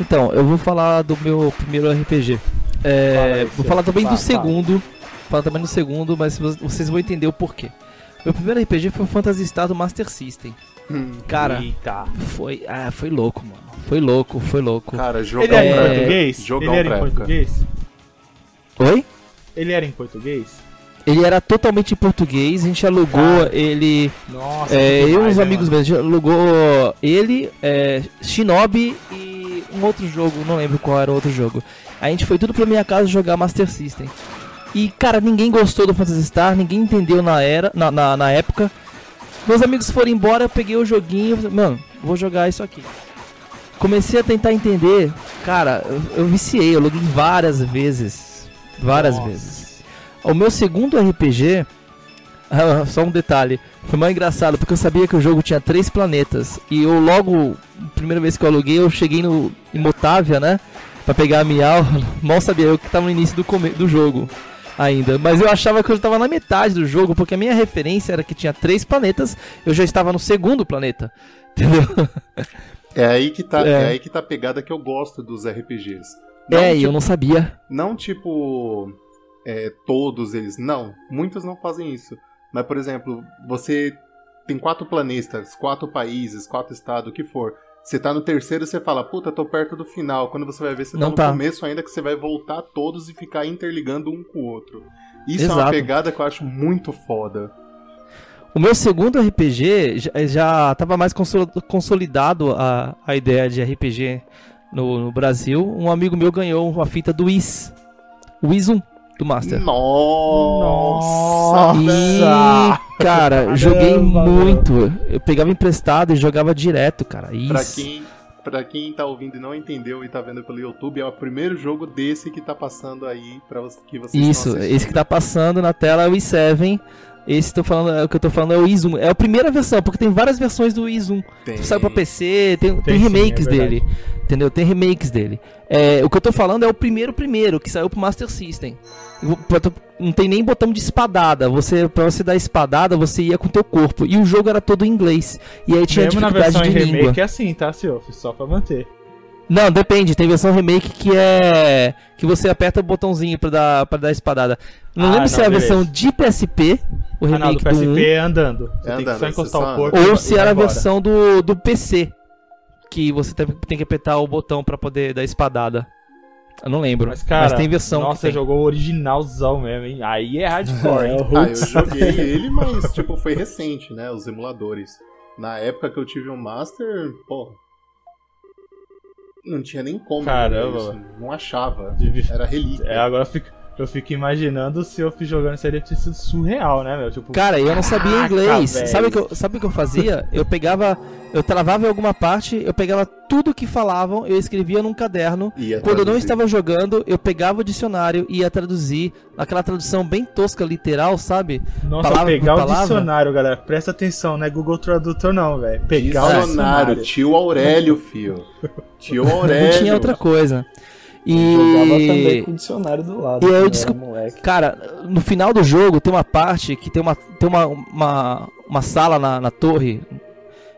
Então, eu vou falar do meu primeiro RPG. É, vou falar também do segundo. Falar também do segundo, mas vocês vão entender o porquê. Meu primeiro RPG foi o Phantasy Star do Master System. Hum, Cara, Eita. foi, ah, foi louco, mano. Foi louco, foi louco. Cara, jogão Ele era em português? Jogão Ele era em português? Oi? Ele era em português? Ele era totalmente em português, a gente alugou Cara, ele. Nossa, é, eu e uns né, amigos meus, a gente alugou ele, é, Shinobi e um outro jogo, não lembro qual era o outro jogo. A gente foi tudo pra minha casa jogar Master System. E, cara, ninguém gostou do Phantasy Star, ninguém entendeu na, era, na, na, na época. Meus amigos foram embora, eu peguei o joguinho, mano, vou jogar isso aqui. Comecei a tentar entender, cara, eu, eu viciei, eu loguei várias vezes. Várias Nossa. vezes. O meu segundo RPG, ah, só um detalhe, foi mais engraçado porque eu sabia que o jogo tinha três planetas e eu logo, primeira vez que eu aluguei, eu cheguei no em Motávia, né, para pegar a Miau, mal sabia eu que tava no início do, do jogo ainda, mas eu achava que eu estava na metade do jogo porque a minha referência era que tinha três planetas, eu já estava no segundo planeta, entendeu? É aí que tá, é. é aí que tá a pegada que eu gosto dos RPGs. Não, é, tipo, eu não sabia. Não tipo é, todos eles. Não, muitos não fazem isso. Mas, por exemplo, você tem quatro planetas, quatro países, quatro estados, o que for. Você tá no terceiro, você fala, puta, tô perto do final. Quando você vai ver, você tá no tá. começo ainda que você vai voltar todos e ficar interligando um com o outro. Isso Exato. é uma pegada que eu acho muito foda. O meu segundo RPG já, já tava mais consolidado a, a ideia de RPG no, no Brasil. Um amigo meu ganhou uma fita do Wiz. O Wiz 1 do Master. Nossa! E, cara, Caramba, joguei muito. Eu pegava emprestado e jogava direto, cara. Isso. Pra quem, pra quem tá ouvindo e não entendeu e tá vendo pelo YouTube, é o primeiro jogo desse que tá passando aí pra que vocês Isso, esse que tá passando na tela é o i7. Esse tô falando, é o que eu tô falando é o Izum. É a primeira versão, porque tem várias versões do Izum. Tem. Saiu pra PC, tem, tem, tem remakes sim, é dele. Entendeu? Tem remakes dele. É, o que eu tô falando é o primeiro primeiro, que saiu pro Master System. Não tem nem botão de espadada. Você, pra você dar espadada, você ia com o teu corpo. E o jogo era todo em inglês. E aí tinha Mesmo dificuldade na versão de em língua. remake é assim, tá, Silvio? Só pra manter. Não, depende. Tem versão remake que é. que você aperta o botãozinho pra dar, pra dar espadada. Não ah, lembro não, se é a versão de PSP, o remake ah, não, do PSP do é andando. Você é tem andando, que só encostar o corpo. Ou se era a versão do, do PC. Que você tem, tem que apertar o botão pra poder dar espadada. Eu não lembro. Mas, cara, mas tem versão. Nossa, você jogou o originalzão mesmo, hein? Aí é hardcore, hein? ah, eu joguei ele, mas, tipo, foi recente, né? Os emuladores. Na época que eu tive um Master, porra, não tinha nem como. Caramba. Isso. Não achava. Era relíquia. É, agora fica. Eu fico imaginando se eu fiz jogando seria ter sido surreal, né, meu? Tipo, cara, eu não sabia inglês. Sabe o que eu, sabe o que eu fazia? Eu pegava, eu travava em alguma parte, eu pegava tudo que falavam, eu escrevia num caderno. Quando eu não estava jogando, eu pegava o dicionário e ia traduzir aquela tradução bem tosca, literal, sabe? Nossa, palavra pegar o dicionário, galera. Presta atenção, não é Google Tradutor não, velho. Pegar dicionário, o dicionário. Tio Aurélio, fio. Tio Aurélio. Não tinha outra coisa. E jogava também com o dicionário do lado. E aí eu descobri, cara, no final do jogo tem uma parte que tem uma tem uma, uma, uma sala na, na torre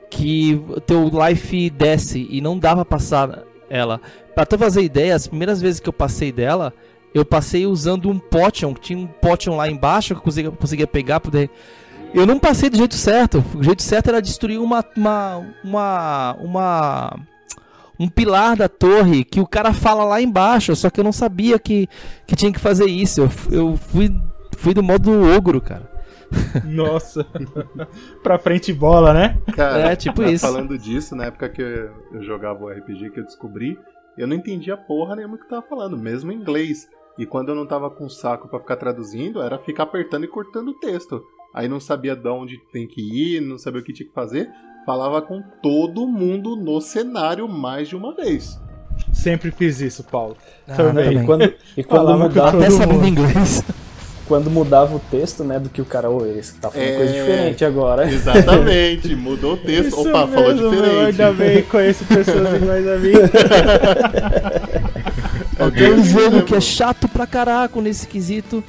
que teu life desce e não pra passar ela. Pra tu fazer ideia, as primeiras vezes que eu passei dela, eu passei usando um potion, que tinha um potion lá embaixo que eu conseguia, conseguia pegar, poder... Eu não passei do jeito certo. O jeito certo era destruir uma, uma, uma, uma um pilar da torre que o cara fala lá embaixo, só que eu não sabia que, que tinha que fazer isso. Eu, eu fui, fui do modo ogro, cara. Nossa, pra frente bola, né? Cara, é tipo isso. Falando disso, na época que eu jogava o RPG que eu descobri, eu não entendia porra nenhuma que tava falando, mesmo em inglês. E quando eu não tava com saco para ficar traduzindo, era ficar apertando e cortando o texto. Aí não sabia de onde tem que ir, não sabia o que tinha que fazer falava com todo mundo no cenário mais de uma vez. Sempre fiz isso, Paulo. Ah, também. E quando, e quando mudava até sabendo inglês. Quando mudava o texto, né, do que o cara, ô, esse tá falando é... coisa diferente agora. Exatamente, mudou o texto. Isso Opa, mesmo, falou diferente. Eu ainda bem conheço pessoas iguais a mim. Tem um jogo que é chato pra caraco nesse quesito,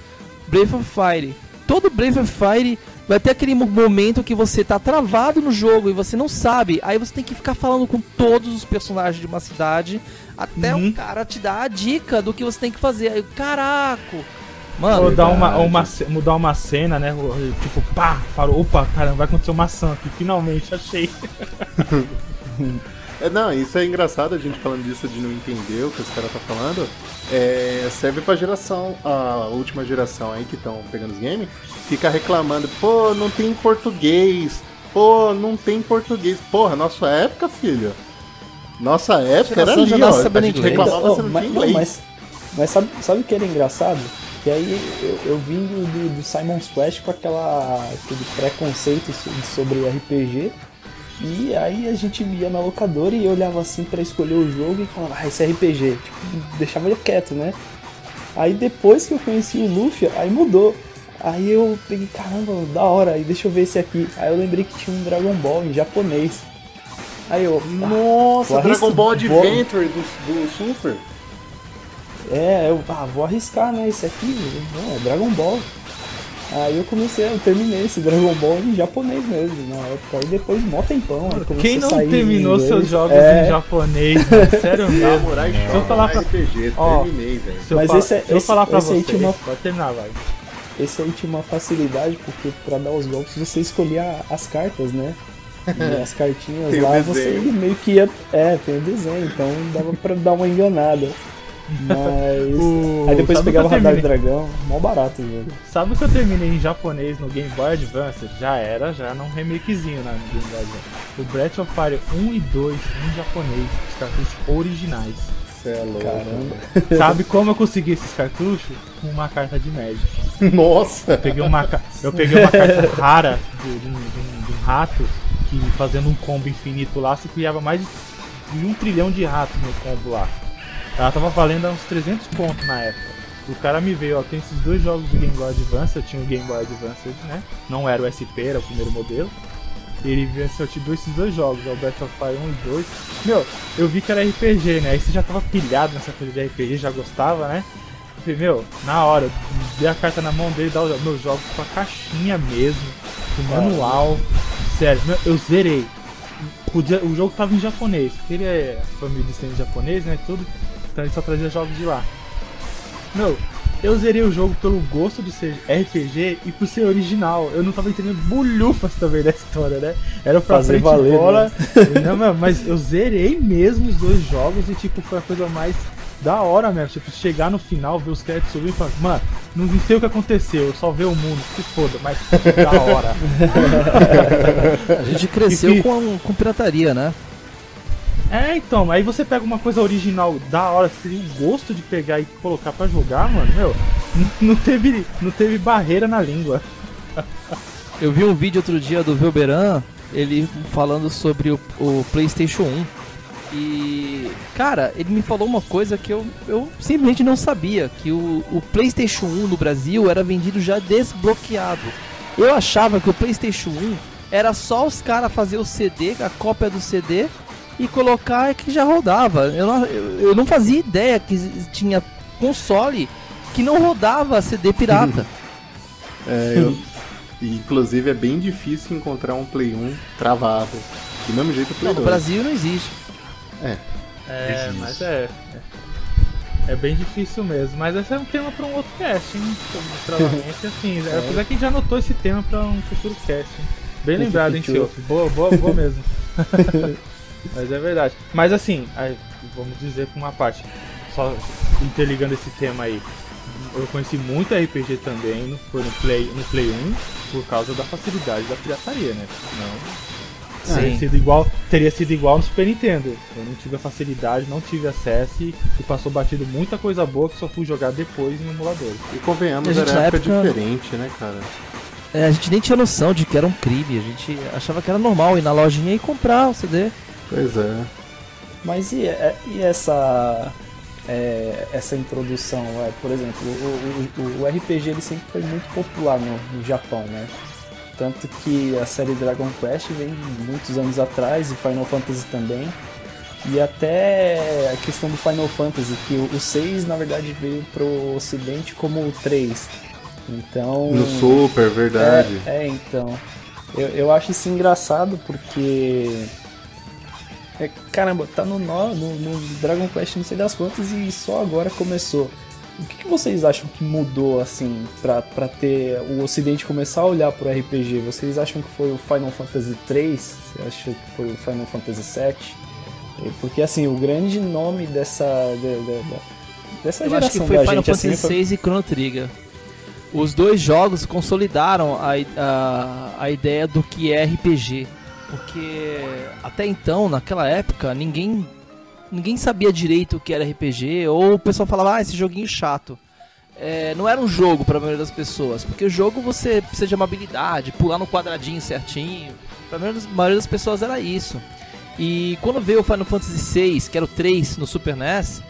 Brave of Fire. Todo Brave of Fire vai ter aquele momento que você tá travado no jogo e você não sabe. Aí você tem que ficar falando com todos os personagens de uma cidade até uhum. o cara te dar a dica do que você tem que fazer. Aí, caraca! Mano, mudar uma, uma, mudar uma cena, né? Tipo, pá, parou, opa, caramba, vai acontecer uma ação aqui, finalmente achei. É, não, isso é engraçado a gente falando disso de não entender o que os caras tá falando. É, serve pra geração, a última geração aí que estão pegando os games, fica reclamando, pô, não tem português, pô, não tem português. Porra, nossa época, filho. Nossa época era ali, ó, a gente reclamava oh, mas, inglês. Não, mas, mas sabe, sabe o que era engraçado? Que aí eu, eu vim do, do, do Simon's Quest com aquela, aquele preconceito sobre RPG e aí a gente ia na locadora e eu olhava assim para escolher o jogo e falava, ah, esse é RPG. Tipo, deixava ele quieto, né? Aí depois que eu conheci o Luffy, aí mudou. Aí eu peguei, caramba, da hora, aí deixa eu ver esse aqui. Aí eu lembrei que tinha um Dragon Ball em japonês. Aí eu. Ah, Nossa, Dragon Ball Adventure do, do Super? É, eu ah, vou arriscar, né? Esse aqui, não, é Dragon Ball. Aí eu comecei, eu terminei esse Dragon Ball em japonês mesmo, na época. Aí depois de mó tempão. Quem não terminou seus jogos é... em japonês? Sério mesmo? Samurai se eu falar pra... RPG, Ó, terminei, velho. Mas esse, é, se eu falar pra você, uma... pode terminar, vai. Esse aí tinha uma facilidade, porque pra dar os golpes você escolhia as cartas, né? E as cartinhas lá você meio que ia. É, tem o desenho, então dava pra dar uma enganada. Mas. o... Aí depois Sabe pegava o radar de dragão, mó barato o jogo. Sabe o que eu terminei em japonês no Game Boy Advance? Já era, já num remakezinho na Game Boy Advance. O Breath of Fire 1 e 2 em japonês, os cartuchos originais. Cê é louco. Caramba. Sabe como eu consegui esses cartuchos? Com uma carta de Magic. Nossa! Eu peguei uma, eu peguei uma carta rara de, de, de, de um rato que fazendo um combo infinito lá se criava mais de um trilhão de ratos no combo lá. Ela tava valendo uns 300 pontos na época. O cara me veio, ó, tem esses dois jogos de Game Boy Advance, eu tinha o Game Boy Advance, né? Não era o SP, era o primeiro modelo. Ele venceu eu te dou esses dois jogos, o Breath of Fire 1 e 2. Meu, eu vi que era RPG, né? Aí você já tava pilhado nessa coisa de RPG, já gostava, né? Eu falei, meu, na hora, dei a carta na mão dele, dá os meus jogos com a caixinha mesmo, com o manual. Sério, meu, eu zerei. O, o jogo tava em japonês, porque ele é família de japonês, né? Tudo. Então ele só trazia jogos de lá. Meu, eu zerei o jogo pelo gosto de ser RPG e por ser original. Eu não tava entendendo bulhufas também da história, né? Era pra Fazer frente valer, bola. Né? Não, mas eu zerei mesmo os dois jogos e tipo, foi a coisa mais da hora mesmo. Tipo, chegar no final, ver os créditos subir e falar, mano, não sei o que aconteceu, eu só ver o mundo, se foda, mas da hora. a gente cresceu e, com, com pirataria, né? É, então, aí você pega uma coisa original da hora, seria o gosto de pegar e colocar para jogar, mano, meu, não teve, não teve barreira na língua. Eu vi um vídeo outro dia do Velberan, ele falando sobre o, o, PlayStation 1. E, cara, ele me falou uma coisa que eu, eu simplesmente não sabia: que o, o PlayStation 1 no Brasil era vendido já desbloqueado. Eu achava que o PlayStation 1 era só os caras fazer o CD, a cópia do CD, e colocar que já rodava. Eu não, eu não fazia ideia que tinha console que não rodava CD pirata. é, eu, inclusive é bem difícil encontrar um Play 1 travado. Do mesmo jeito o Play não, 2. No Brasil não existe. É. É, mas é, é. bem difícil mesmo. Mas esse é um tema para um outro cast, hein? Provavelmente assim. É. Apesar que a gente já anotou esse tema para um futuro cast. Hein? Bem lembrado, hein, tio? Boa, boa, boa mesmo. mas é verdade. Mas assim, vamos dizer com uma parte. Só interligando esse tema aí. Eu conheci muito RPG também, no, foi no Play, no Play 1, por causa da facilidade da pirataria, né? Não Teria sido, igual, teria sido igual no Super Nintendo. Eu não tive a facilidade, não tive acesso e, e passou batido muita coisa boa que só fui jogar depois em emulador. E convenhamos, era época, época diferente, né, cara? É, a gente nem tinha noção de que era um crime, a gente achava que era normal ir na lojinha e comprar o CD. Pois é. Mas e, é, e essa é, essa introdução? É, por exemplo, o, o, o, RPG ele sempre foi muito popular no, no Japão, né? Tanto que a série Dragon Quest vem muitos anos atrás e Final Fantasy também. E até a questão do Final Fantasy, que o 6 na verdade veio pro ocidente como o 3. Então. No Super, verdade. É, é então. Eu, eu acho isso engraçado porque. É, caramba, tá no, no, no Dragon Quest não sei das quantas e só agora começou. O que, que, vocês acham que mudou, assim, pra, pra ter o Ocidente começar a olhar pro RPG? Vocês acham que foi o Final Fantasy 3? Você acha que foi o Final Fantasy 7? Porque, assim, o grande nome dessa, de, de, de, dessa Eu geração acho que foi Final gente, Fantasy assim, 6 foi... e Chrono Trigger. Os dois jogos consolidaram a, a, a ideia do que é RPG. Porque até então, naquela época, ninguém ninguém sabia direito o que era RPG, ou o pessoal falava, ah, esse joguinho chato. É, não era um jogo para a maioria das pessoas, porque o jogo você precisa de uma habilidade, pular no quadradinho certinho. Para a maioria das pessoas era isso. E quando veio o Final Fantasy VI, que era o 3 no Super NES,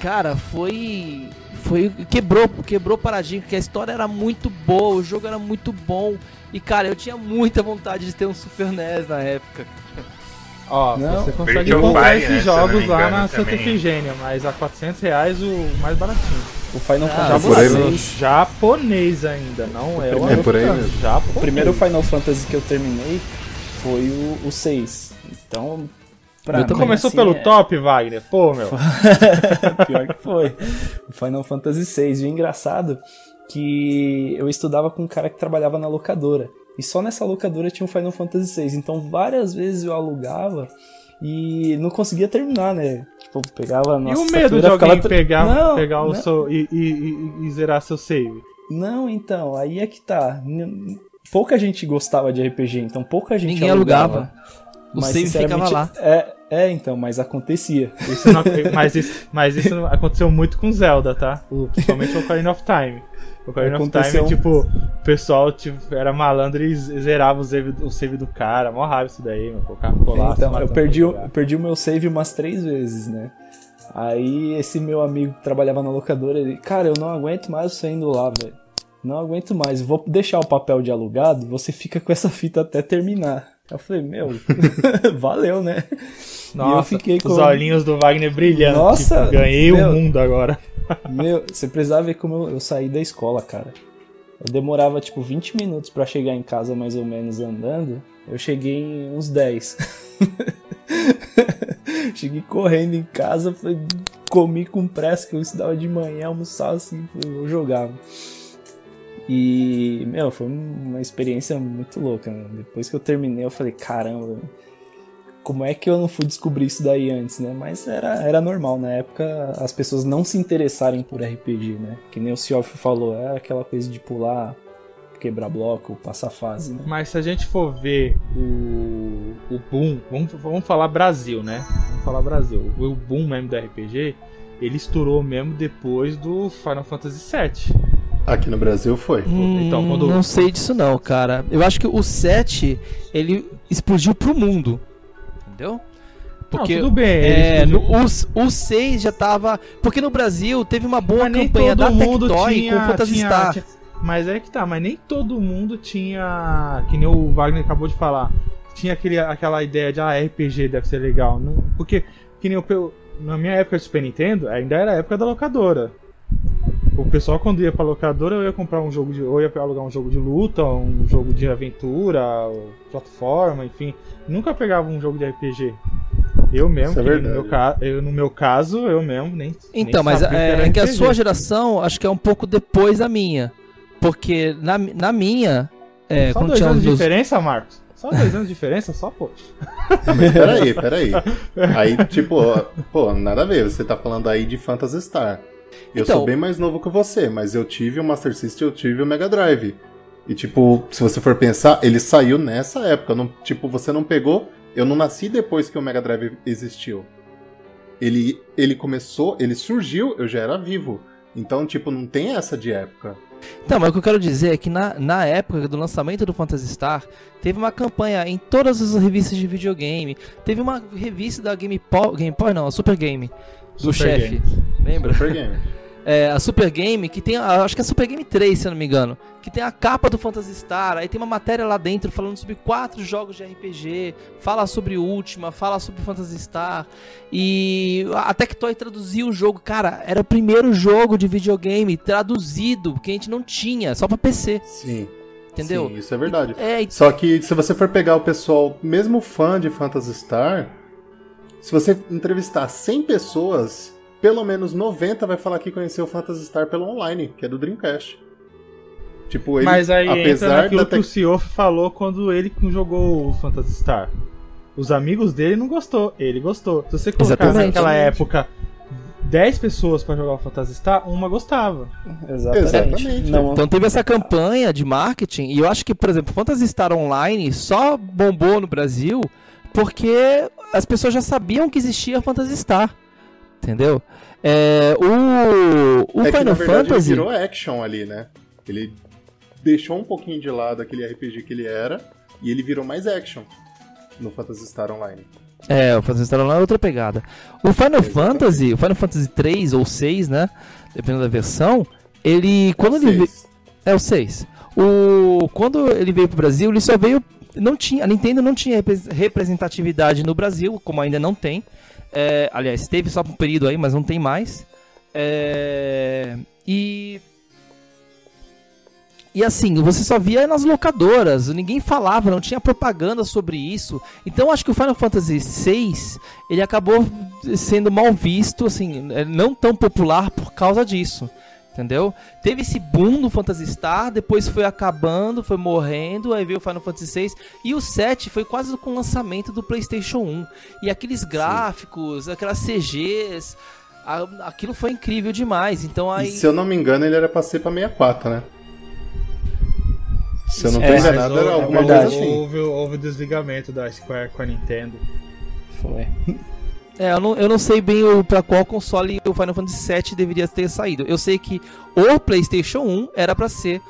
cara, foi foi quebrou, quebrou paradigma, porque a história era muito boa, o jogo era muito bom. E cara, eu tinha muita vontade de ter um Super NES na época. Ó, não, você consegue comprar esses né, jogos lá na Santa Efigênia, mas a 400 reais o mais baratinho. O Final ah, Fantasy VI. Japonês ainda, não é o É por aí mesmo. Japonês. O primeiro Final Fantasy que eu terminei foi o, o 6. Então, Pra tu começou assim, pelo é... top, Wagner? Pô, meu. Pior que foi. O Final Fantasy VI. E o engraçado que eu estudava com um cara que trabalhava na locadora. E só nessa locadora tinha um Final Fantasy VI. Então várias vezes eu alugava e não conseguia terminar, né? Tipo, pegava E o medo de alguém pegar, não, pegar o seu e, e, e, e, zerar seu save? Não, então, aí é que tá. Pouca gente gostava de RPG, então pouca gente Ninguém alugava. alugava. O mas, save ficava lá. É, é, então, mas acontecia. Isso não, mas, isso, mas isso aconteceu muito com Zelda, tá? Principalmente o Ocarina of Time. O Ocarina of Time, tipo, o pessoal tipo, era malandro e zerava o save, o save do cara. Mó raiva isso daí, meu. O carro colasse, Então, eu perdi, eu perdi o meu save umas três vezes, né? Aí esse meu amigo que trabalhava na locadora, ele, cara, eu não aguento mais você indo lá, velho. Não aguento mais. Vou deixar o papel de alugado, você fica com essa fita até terminar. Eu falei, meu, valeu, né? Nossa, e eu fiquei com... os olhinhos do Wagner brilhando. Nossa, tipo, ganhei meu, o mundo agora. Meu, você precisava ver como eu, eu saí da escola, cara. Eu demorava tipo 20 minutos para chegar em casa mais ou menos andando. Eu cheguei em uns 10. cheguei correndo em casa, comi com pressa que eu estudava de manhã, almoçava assim, eu jogava. E, meu, foi uma experiência muito louca. Né? Depois que eu terminei, eu falei, caramba, como é que eu não fui descobrir isso daí antes, né? Mas era, era normal, na época as pessoas não se interessarem por RPG, né? Que nem o Sioff falou, era aquela coisa de pular, quebrar bloco, passar fase, né? Mas se a gente for ver o, o boom, vamos, vamos falar Brasil, né? Vamos falar Brasil. O boom mesmo do RPG, ele estourou mesmo depois do Final Fantasy VII. Aqui no Brasil foi. Hum, então, quando... Não sei disso não, cara. Eu acho que o 7, ele explodiu pro mundo entendeu? Porque, não, tudo bem. É, no, o, o 6 já tava. Porque no Brasil teve uma boa campanha da Tectoy tinha, com Phantasy tinha, Star. Tinha, mas é que tá, mas nem todo mundo tinha. Que nem o Wagner acabou de falar. Tinha aquele, aquela ideia de ah, RPG deve ser legal. Não, porque, que nem o, na minha época de Super Nintendo, ainda era a época da locadora. O pessoal quando ia pra locadora, eu ia comprar um jogo de. ou ia alugar um jogo de luta, um jogo de aventura, plataforma, enfim. Nunca pegava um jogo de RPG. Eu mesmo, é no, meu ca... eu, no meu caso, eu mesmo nem. Então, nem mas é, é que a sua geração acho que é um pouco depois da minha. Porque na, na minha. É, Só dois anos de diferença, Marcos? Só dois anos de diferença, só, pô. Mas peraí, peraí. Aí, tipo, pô, nada a ver. Você tá falando aí de Phantasy Star. Eu então, sou bem mais novo que você, mas eu tive o Master System eu tive o Mega Drive. E, tipo, se você for pensar, ele saiu nessa época. Não, tipo, você não pegou. Eu não nasci depois que o Mega Drive existiu. Ele, ele começou, ele surgiu, eu já era vivo. Então, tipo, não tem essa de época. Então, mas o que eu quero dizer é que na, na época do lançamento do Phantasy Star, teve uma campanha em todas as revistas de videogame. Teve uma revista da Game Power, Game Power não, a Super Game, do chefe. Lembra? Super Game. é, a Super Game, que tem, a, acho que é a Super Game 3, se eu não me engano, que tem a capa do Phantasy Star, aí tem uma matéria lá dentro falando sobre quatro jogos de RPG, fala sobre Ultima, fala sobre Phantasy Star, e a Tectoy traduziu o jogo, cara, era o primeiro jogo de videogame traduzido, que a gente não tinha, só pra PC. Sim. Entendeu? Sim, isso é verdade. É, e... Só que se você for pegar o pessoal, mesmo fã de Phantasy Star, se você entrevistar 100 pessoas, pelo menos 90 vai falar que conheceu o Phantasy Star pelo online, que é do Dreamcast. Tipo, ele, Mas aí apesar entra naquilo que o Cioff falou quando ele jogou o Phantasy Star. Os amigos dele não gostou, ele gostou. Se você colocar Exatamente. naquela época 10 pessoas para jogar o Phantasy Star, uma gostava. Exatamente. Exatamente. Não. Então teve essa campanha de marketing, e eu acho que, por exemplo, Phantasy Star Online só bombou no Brasil porque as pessoas já sabiam que existia Phantasy Star. Entendeu? É, o o é Final que, verdade, Fantasy. Ele virou action ali, né? Ele deixou um pouquinho de lado aquele RPG que ele era e ele virou mais action no Phantasy Star Online. É, o Phantasy Star Online é outra pegada. O Final Fantasy, o Final Fantasy 3 ou 6, né? Dependendo da versão, ele. Quando é ele veio. É o 6. O, quando ele veio pro Brasil, ele só veio. Não tinha, a Nintendo não tinha representatividade no Brasil, como ainda não tem. É, aliás, teve só um período aí, mas não tem mais. É, e. E assim, você só via nas locadoras, ninguém falava, não tinha propaganda sobre isso. Então acho que o Final Fantasy VI ele acabou sendo mal visto, assim, não tão popular por causa disso entendeu? Teve esse boom no Phantasy Star, depois foi acabando, foi morrendo, aí veio o Final Fantasy VI e o 7 foi quase com o lançamento do PlayStation 1. E aqueles gráficos, Sim. aquelas CGs, aquilo foi incrível demais. Então aí e, se eu não me engano, ele era para ser para 64, né? Se eu não tô é, enganado, era alguma coisa assim. Houve, houve o desligamento da Square com a Nintendo. Foi. É, eu não, eu não sei bem para qual console o Final Fantasy VII deveria ter saído. Eu sei que o PlayStation 1 era para ser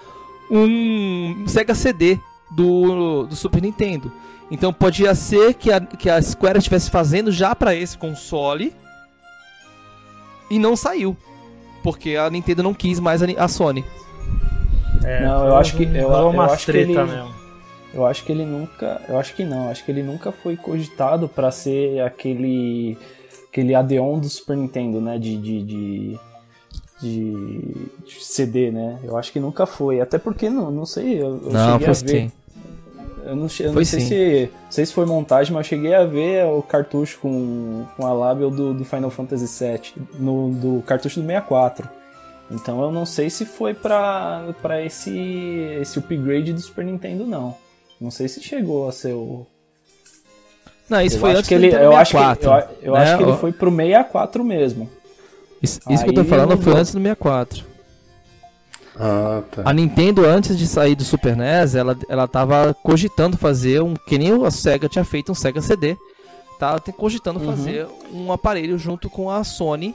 um Sega CD do, do Super Nintendo. Então podia ser que a, que a Square estivesse fazendo já para esse console e não saiu. Porque a Nintendo não quis mais a, a Sony. É, não, eu acho que eu, eu acho que ele, mesmo. Eu acho que ele nunca. Eu acho que não. Acho que ele nunca foi cogitado para ser aquele. aquele Adeon do Super Nintendo, né? De, de, de, de, CD, né? Eu acho que nunca foi. Até porque não, não sei. Eu, eu não, cheguei a ver. Sim. Eu não, eu não sei, se, não sei se foi montagem, mas eu cheguei a ver o cartucho com, com a label do, do Final Fantasy VII, no, do cartucho do 64. Então eu não sei se foi para esse, esse upgrade do Super Nintendo, não. Não sei se chegou a ser o. Não, isso eu foi antes que ele, eu 64. Acho que, eu, eu né? acho que ele foi pro 64 mesmo. Isso, isso que eu tô falando foi antes do 64. Ah, tá. A Nintendo, antes de sair do Super NES, ela, ela tava cogitando fazer um. Que nem a Sega tinha feito um Sega CD. Tava cogitando uhum. fazer um aparelho junto com a Sony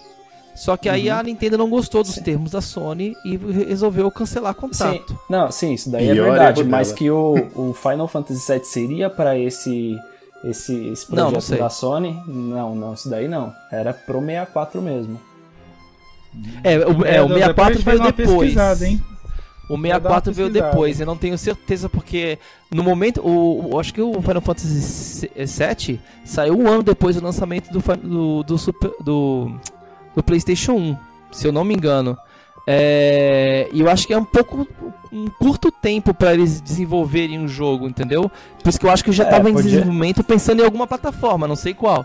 só que aí uhum. a Nintendo não gostou dos sim. termos da Sony e resolveu cancelar o contrato. Sim. Não, sim, isso daí é verdade, mas que o, o Final Fantasy VII seria para esse, esse, esse projeto não, não da Sony? Não, não, isso daí não. Era pro 64 mesmo. É, o, é, é o 64 veio depois. Hein? O 64 veio depois, eu não tenho certeza porque no momento, o, o, acho que o Final Fantasy VII saiu um ano depois do lançamento do, do, do, super, do do PlayStation 1, se eu não me engano. É, e eu acho que é um pouco um curto tempo para eles desenvolverem um jogo, entendeu? Por isso que eu acho que já estava é, em desenvolvimento pensando em alguma plataforma, não sei qual.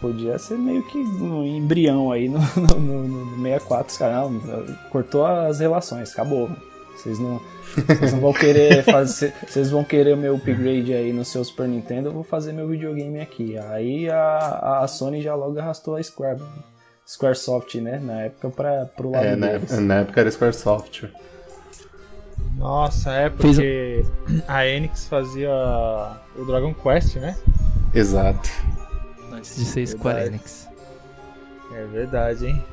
podia ser meio que um embrião aí no, no, no, no 64. Cara, não, cortou as relações, acabou. Vocês não, vocês não vão querer fazer. Vocês vão querer o meu upgrade aí no seu Super Nintendo, eu vou fazer meu videogame aqui. Aí a, a Sony já logo arrastou a Square. Squaresoft, né? Na época para pro lado é, deles. Na, na época era Squaresoft. Nossa, é porque a Enix fazia o Dragon Quest, né? Exato. Antes de ser Square Enix. É verdade, hein?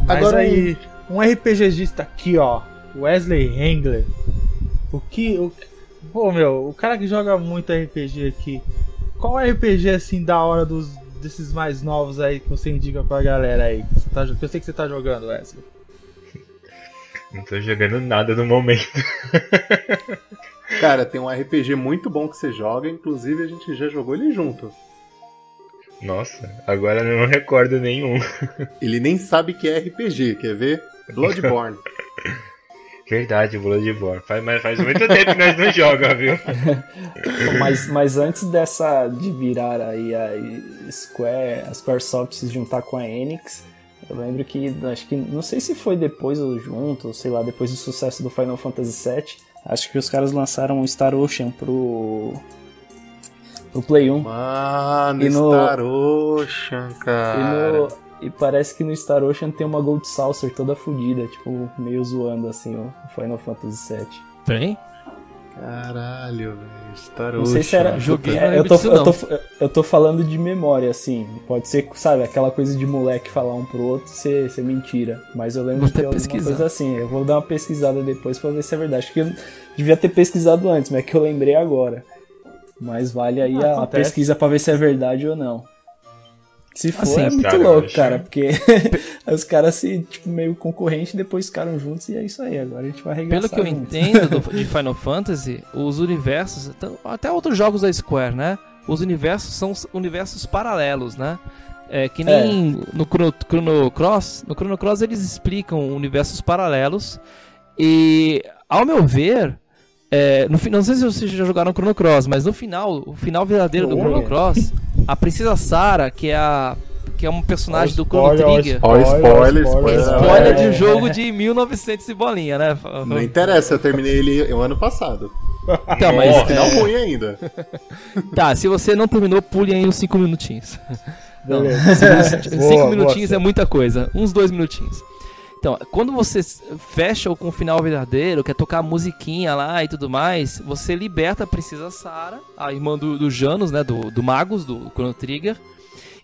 Mas Agora aí, um RPGista aqui, ó. Wesley Hengler. O que. O, pô, meu, o cara que joga muito RPG aqui. Qual RPG assim da hora dos desses mais novos aí que você indica pra galera aí? Que, você tá, que eu sei que você tá jogando, Wesley. Não tô jogando nada no momento. Cara, tem um RPG muito bom que você joga, inclusive a gente já jogou ele junto. Nossa, agora eu não recordo nenhum. Ele nem sabe que é RPG, quer ver? Bloodborne. Verdade, Bloodborne. Faz, mas faz muito tempo que nós não jogamos, viu? mas, mas antes dessa de virar aí a Square, a Squaresoft se juntar com a Enix, eu lembro que acho que não sei se foi depois ou junto, ou sei lá, depois do sucesso do Final Fantasy VII, acho que os caras lançaram o Star Ocean pro pro Play 1. Mano, e no, Star Ocean, cara. E no, e parece que no Star Ocean tem uma Gold Saucer toda fodida, tipo, meio zoando assim o Final Fantasy VII. Tem? Caralho, velho. Star Não sei se era. Joguei, é, eu, tô, eu, tô, eu tô falando de memória, assim. Pode ser, sabe, aquela coisa de moleque falar um pro outro ser, ser mentira. Mas eu lembro vou de ter alguma coisa assim. Eu vou dar uma pesquisada depois pra ver se é verdade. Acho que eu devia ter pesquisado antes, mas é que eu lembrei agora. Mas vale aí ah, a, a pesquisa pra ver se é verdade ou não. Se for, assim, é muito louco, cara, porque os caras se, tipo, meio concorrente depois ficaram juntos e é isso aí. Agora a gente vai arregaçar. Pelo que eu entendo do, de Final Fantasy, os universos, até outros jogos da Square, né? Os universos são universos paralelos, né? É, que nem é. no Chrono, Chrono Cross. No Chrono Cross eles explicam universos paralelos. E, ao meu ver, é, no, não sei se vocês já jogaram Chrono Cross, mas no final, o final verdadeiro do Chrono Cross, a Princesa Sarah, que é a que é um personagem do Chrono Trigger. Ó, spoiler, spoiler. Spoiler de um jogo de 1900 e bolinha, né? Não interessa, eu terminei ele o ano passado. Então, mas. É final ruim ainda. Tá, se você não terminou, pule aí uns 5 minutinhos. Beleza. 5 minutinhos boa, é muita coisa. Uns 2 minutinhos. Então, quando você fecha com o final verdadeiro, quer tocar a musiquinha lá e tudo mais, você liberta a Princesa Sara, a irmã do, do Janus, né, do, do Magus, do Chrono Trigger,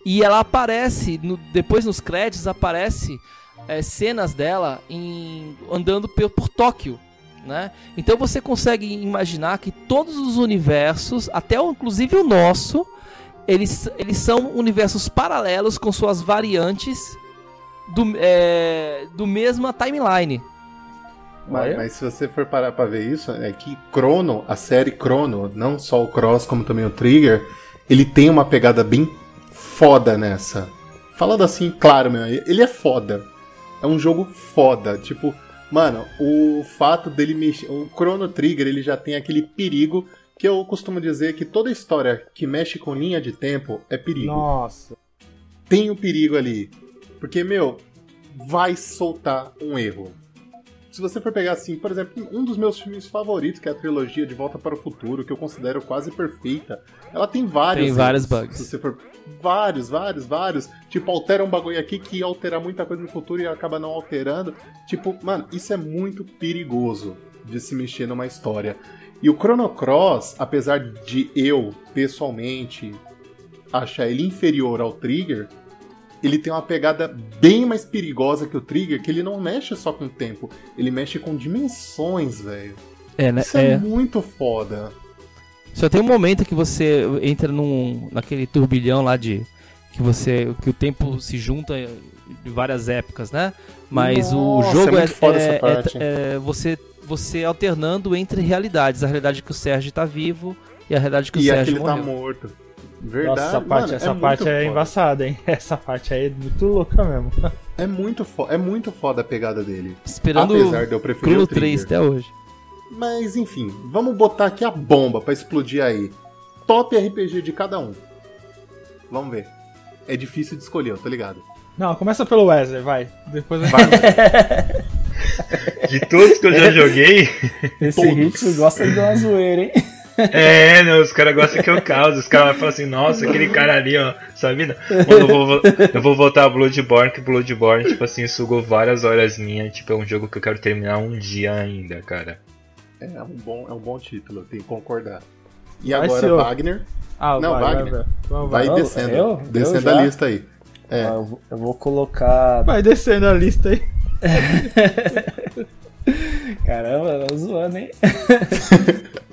e ela aparece, no, depois nos créditos, aparece é, cenas dela em, andando por, por Tóquio, né? Então você consegue imaginar que todos os universos, até inclusive o nosso, eles, eles são universos paralelos com suas variantes do, é, do mesma timeline. Mas, mas, se você for parar pra ver isso, é que Chrono, a série Chrono, não só o Cross como também o Trigger, ele tem uma pegada bem foda nessa. Falando assim, claro, meu, ele é foda. É um jogo foda. Tipo, mano, o fato dele mexer. O Chrono Trigger, ele já tem aquele perigo que eu costumo dizer que toda história que mexe com linha de tempo é perigo. Nossa. Tem o um perigo ali. Porque, meu, vai soltar um erro. Se você for pegar assim, por exemplo, um dos meus filmes favoritos, que é a trilogia De Volta para o Futuro, que eu considero quase perfeita, ela tem vários. Tem vários bugs. Se você for... Vários, vários, vários. Tipo, altera um bagulho aqui que altera muita coisa no futuro e acaba não alterando. Tipo, mano, isso é muito perigoso de se mexer numa história. E o Chrono Cross, apesar de eu, pessoalmente, achar ele inferior ao Trigger, ele tem uma pegada bem mais perigosa que o Trigger, que ele não mexe só com o tempo, ele mexe com dimensões, velho. É, né? Isso é, é muito foda. Só tem um momento que você entra num naquele turbilhão lá de que você que o tempo se junta de várias épocas, né? Mas Nossa, o jogo é, é, é, é, você você alternando entre realidades, a realidade que o Sérgio está vivo e a realidade que o e Sérgio morreu. tá morto. Verdade. Nossa, essa parte, mano, essa é, parte é embaçada, hein? Essa parte aí é muito louca mesmo. É muito, foda, é muito foda a pegada dele. Esperando Apesar de eu preferir Chrono o 3 até hoje. Mas enfim, vamos botar aqui a bomba para explodir aí. Top RPG de cada um. Vamos ver. é difícil de escolher, eu tô ligado. Não, começa pelo Wesley, vai. Depois vai. De todos que eu já joguei. Esse ritmo gosta de uma zoeira, hein? É, não, os caras gostam que eu cause. Os caras falam assim, nossa, aquele cara ali, ó, sabe? Não, eu, vou, eu vou voltar a Bloodborne, que Bloodborne, tipo assim, sugou várias horas minhas. Tipo, é um jogo que eu quero terminar um dia ainda, cara. É um bom, é um bom título, tenho que concordar. E vai agora, Wagner. Ah, não, vai, Wagner. Vai, vai, vai descendo. Eu? Descendo eu a lista aí. É. Ah, eu vou colocar. Vai descendo a lista aí. Caramba, eu zoando, hein?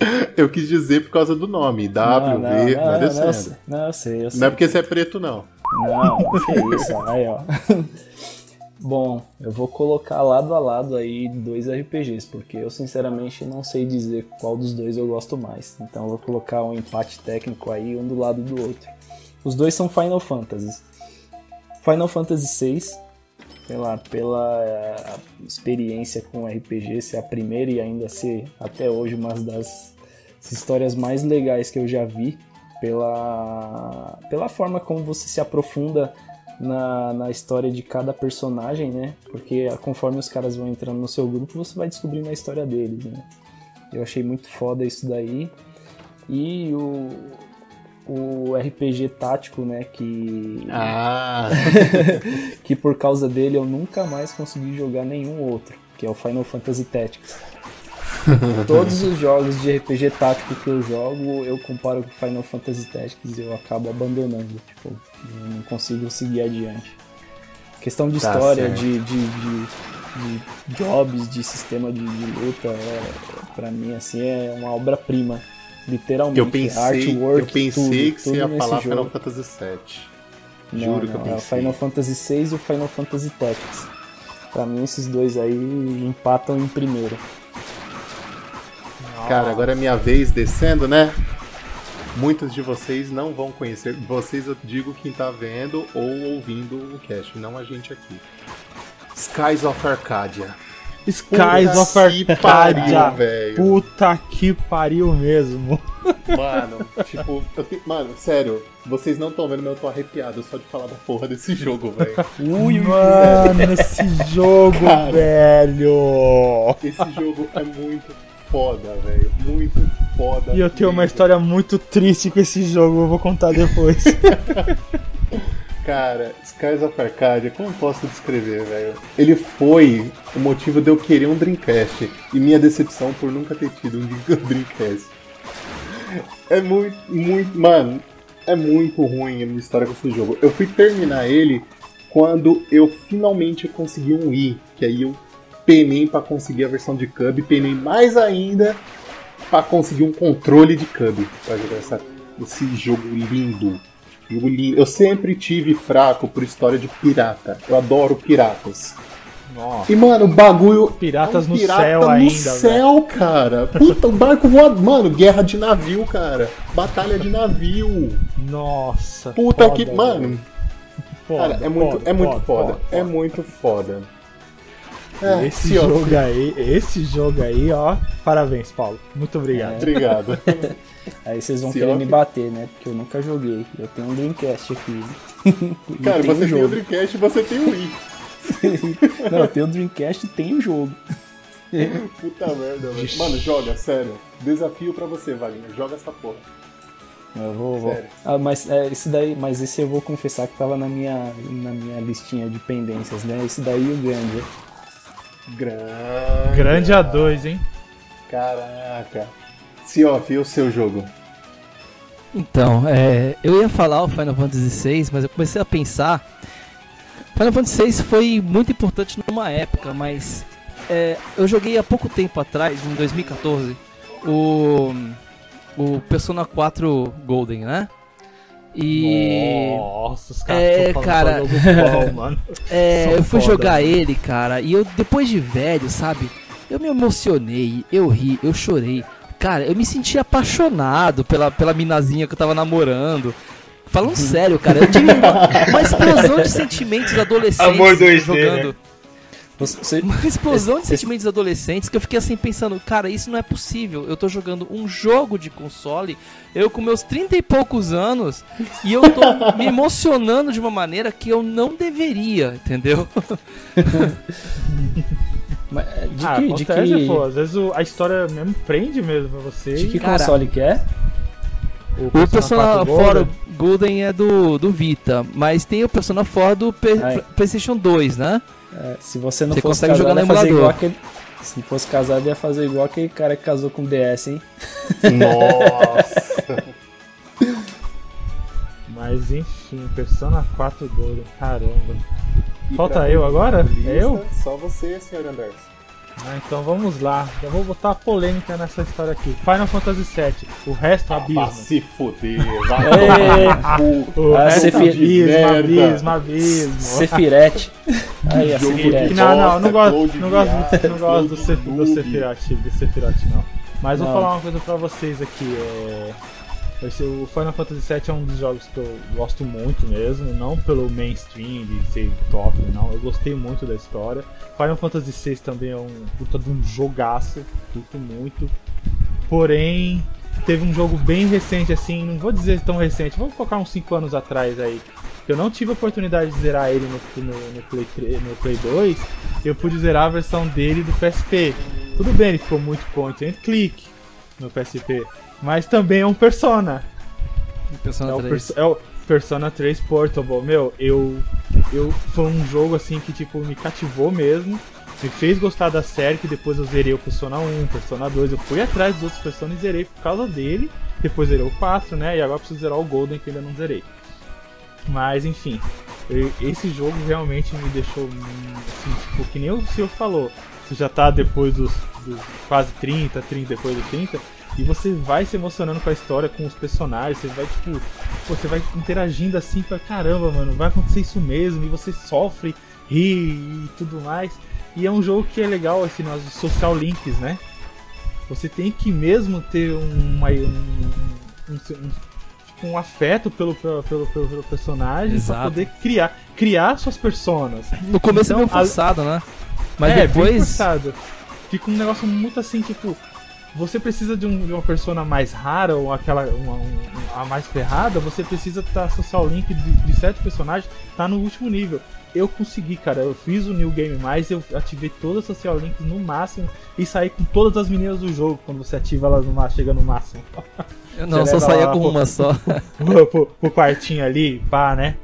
eu quis dizer por causa do nome. W, não, não, V, não, vai descendo. Não, eu sei, eu sei. Não é porque você é preto, não. Não, que isso, aí, ó. Bom, eu vou colocar lado a lado aí dois RPGs, porque eu sinceramente não sei dizer qual dos dois eu gosto mais. Então eu vou colocar um empate técnico aí, um do lado do outro. Os dois são Final Fantasy. Final Fantasy VI, pela, pela eh, experiência com RPG, ser a primeira e ainda ser até hoje uma das histórias mais legais que eu já vi, pela, pela forma como você se aprofunda na, na história de cada personagem, né? Porque conforme os caras vão entrando no seu grupo, você vai descobrindo a história deles, né? Eu achei muito foda isso daí. E o, o RPG tático, né? Que. Ah! que por causa dele eu nunca mais consegui jogar nenhum outro, que é o Final Fantasy Tactics. Todos os jogos de RPG tático que eu jogo, eu comparo com Final Fantasy Tactics e eu acabo abandonando. Tipo, não consigo seguir adiante. Questão de tá história, de, de, de, de, jobs, de sistema de, de luta, é, pra mim, assim, é uma obra-prima. Literalmente. Eu pensei, artwork, eu pensei tudo, que você ia falar jogo. Final Fantasy VII. Juro não, que eu pensei. É o Final Fantasy VI e o Final Fantasy Tactics. Pra mim, esses dois aí empatam em primeiro. Cara, agora é minha vez descendo, né? Muitos de vocês não vão conhecer. Vocês eu digo quem tá vendo ou ouvindo o cast, não a gente aqui. Skies of Arcadia. Skies Puta of Arcadia, velho. Puta que pariu mesmo. Mano, tipo, te... mano, sério, vocês não estão vendo, mas eu tô arrepiado só de falar da porra desse jogo, velho. Ui, mano, esse jogo, Cara, velho. Esse jogo é muito foda, velho. Muito foda. E eu tenho uma história muito triste com esse jogo, eu vou contar depois. Cara, Skies of Arcadia, como posso descrever, velho? Ele foi o motivo de eu querer um Dreamcast e minha decepção por nunca ter tido um Dreamcast. É muito, muito. Mano, é muito ruim a minha história com esse jogo. Eu fui terminar ele quando eu finalmente consegui um Wii, que aí eu penei para conseguir a versão de Cub, penei mais ainda para conseguir um controle de Cub para jogar essa, esse jogo lindo. jogo lindo. Eu sempre tive fraco por história de pirata. Eu adoro piratas. Nossa. E, mano, o bagulho. Piratas é um no pirata céu no ainda. céu, véio. cara. Puta, o barco voando. Mano, guerra de navio, cara. Batalha de navio. Nossa. Puta foda, que. Mano. Foda, cara, é muito, foda, é muito foda. foda. É muito foda. É, esse jogo aí, esse jogo aí, ó. Parabéns, Paulo. Muito obrigado. É. Obrigado. aí vocês vão querer me bater, né? Porque eu nunca joguei. Eu tenho um Dreamcast aqui. Cara, você tem o Dreamcast e você tem o Wii. Não, eu tenho o Dreamcast e tenho o jogo. Puta merda, velho. Mano, joga, sério. Desafio pra você, Wagner. Joga essa porra. Eu vou, vou. Ah, mas é, esse daí, mas esse eu vou confessar que tava na minha, na minha listinha de pendências, né? Esse daí o grande. Grande. Grande A2, hein? Caraca. Siof, e o seu jogo? Então, é, eu ia falar o Final Fantasy VI, mas eu comecei a pensar. Final Fantasy VI foi muito importante numa época, mas é, eu joguei há pouco tempo atrás, em 2014, o, o Persona 4 Golden, né? E. Nossa, os caras é, cara, mano. É, eu fui foda. jogar ele, cara, e eu, depois de velho, sabe? Eu me emocionei, eu ri, eu chorei. Cara, eu me senti apaixonado pela, pela minazinha que eu tava namorando. Falando sério, cara, eu tive uma, uma explosão de sentimentos adolescentes Amor 2D, jogando. Né? Você, uma explosão de sentimentos adolescentes que eu fiquei assim pensando, cara, isso não é possível. Eu tô jogando um jogo de console, eu com meus 30 e poucos anos, e eu tô me emocionando de uma maneira que eu não deveria, entendeu? Mas, de ah, que, acontece, de que... pô. Às vezes a história mesmo prende mesmo pra você. De que console que é? O Persona, o Persona 4 Golden. é do, do Vita, mas tem o Persona 4 do P PlayStation 2, né? É, se você não você fosse consegue casado, jogar no emulador. Igual aquele, se fosse casado, ia fazer igual aquele cara que casou com DS, hein? Nossa! mas enfim, Persona 4 Golden, caramba. Falta eu agora? é eu? Só você, senhor Anderson. Ah, então vamos lá. Eu vou botar polêmica nessa história aqui. Final Fantasy VII. O resto, ah, abismo. Ah, se fuder. Vai o, o ah, resto, abismo, abismo, abismo. Sephiret. Aí, a Sephiret. Não, não, não gosto, não gosto, não gosto do, do Sephiroth, do Sephiroth, não. Mas não. vou falar uma coisa pra vocês aqui. É... O Final Fantasy VII é um dos jogos que eu gosto muito mesmo, não pelo mainstream de ser top, não. Eu gostei muito da história. Final Fantasy VI também é um puta de um jogaço, curto muito. Porém, teve um jogo bem recente assim, não vou dizer tão recente, vou colocar uns 5 anos atrás aí. Eu não tive a oportunidade de zerar ele no, no, no, Play, 3, no Play 2, eu pude zerar a versão dele do PSP. Tudo bem, ele ficou muito point and click no PSP. Mas também é um Persona. Persona é, 3. O é o Persona 3 Portable. Meu, eu, eu. Foi um jogo assim que tipo, me cativou mesmo. Me fez gostar da série, que depois eu zerei o Persona 1, Persona 2. Eu fui atrás dos outros Persona e zerei por causa dele. Depois zerei o 4, né? E agora preciso zerar o Golden, que ainda não zerei. Mas enfim, esse jogo realmente me deixou assim, tipo, que nem o senhor falou. Você já tá depois dos, dos quase 30, 30 depois dos 30 e você vai se emocionando com a história, com os personagens, você vai, tipo, você vai interagindo assim, pra caramba, mano, vai acontecer isso mesmo, e você sofre, ri e tudo mais. E é um jogo que é legal, assim, nós social links, né? Você tem que mesmo ter uma, um, um, um, tipo, um afeto pelo, pelo, pelo, pelo personagem Exato. pra poder criar, criar suas personas. No começo então, é meio então, forçado, a... né? Mas é, depois. Bem forçado. Fica um negócio muito assim, tipo, você precisa de, um, de uma persona mais rara ou aquela uma, um, a mais ferrada, você precisa estar tá, social link de, de sete personagens, tá no último nível. Eu consegui, cara. Eu fiz o New Game Mais, eu ativei todas as social links no máximo e saí com todas as meninas do jogo quando você ativa elas no máximo, chega no máximo. Eu não, só saía com uma só. Pro, pro, pro quartinho ali, pá, né?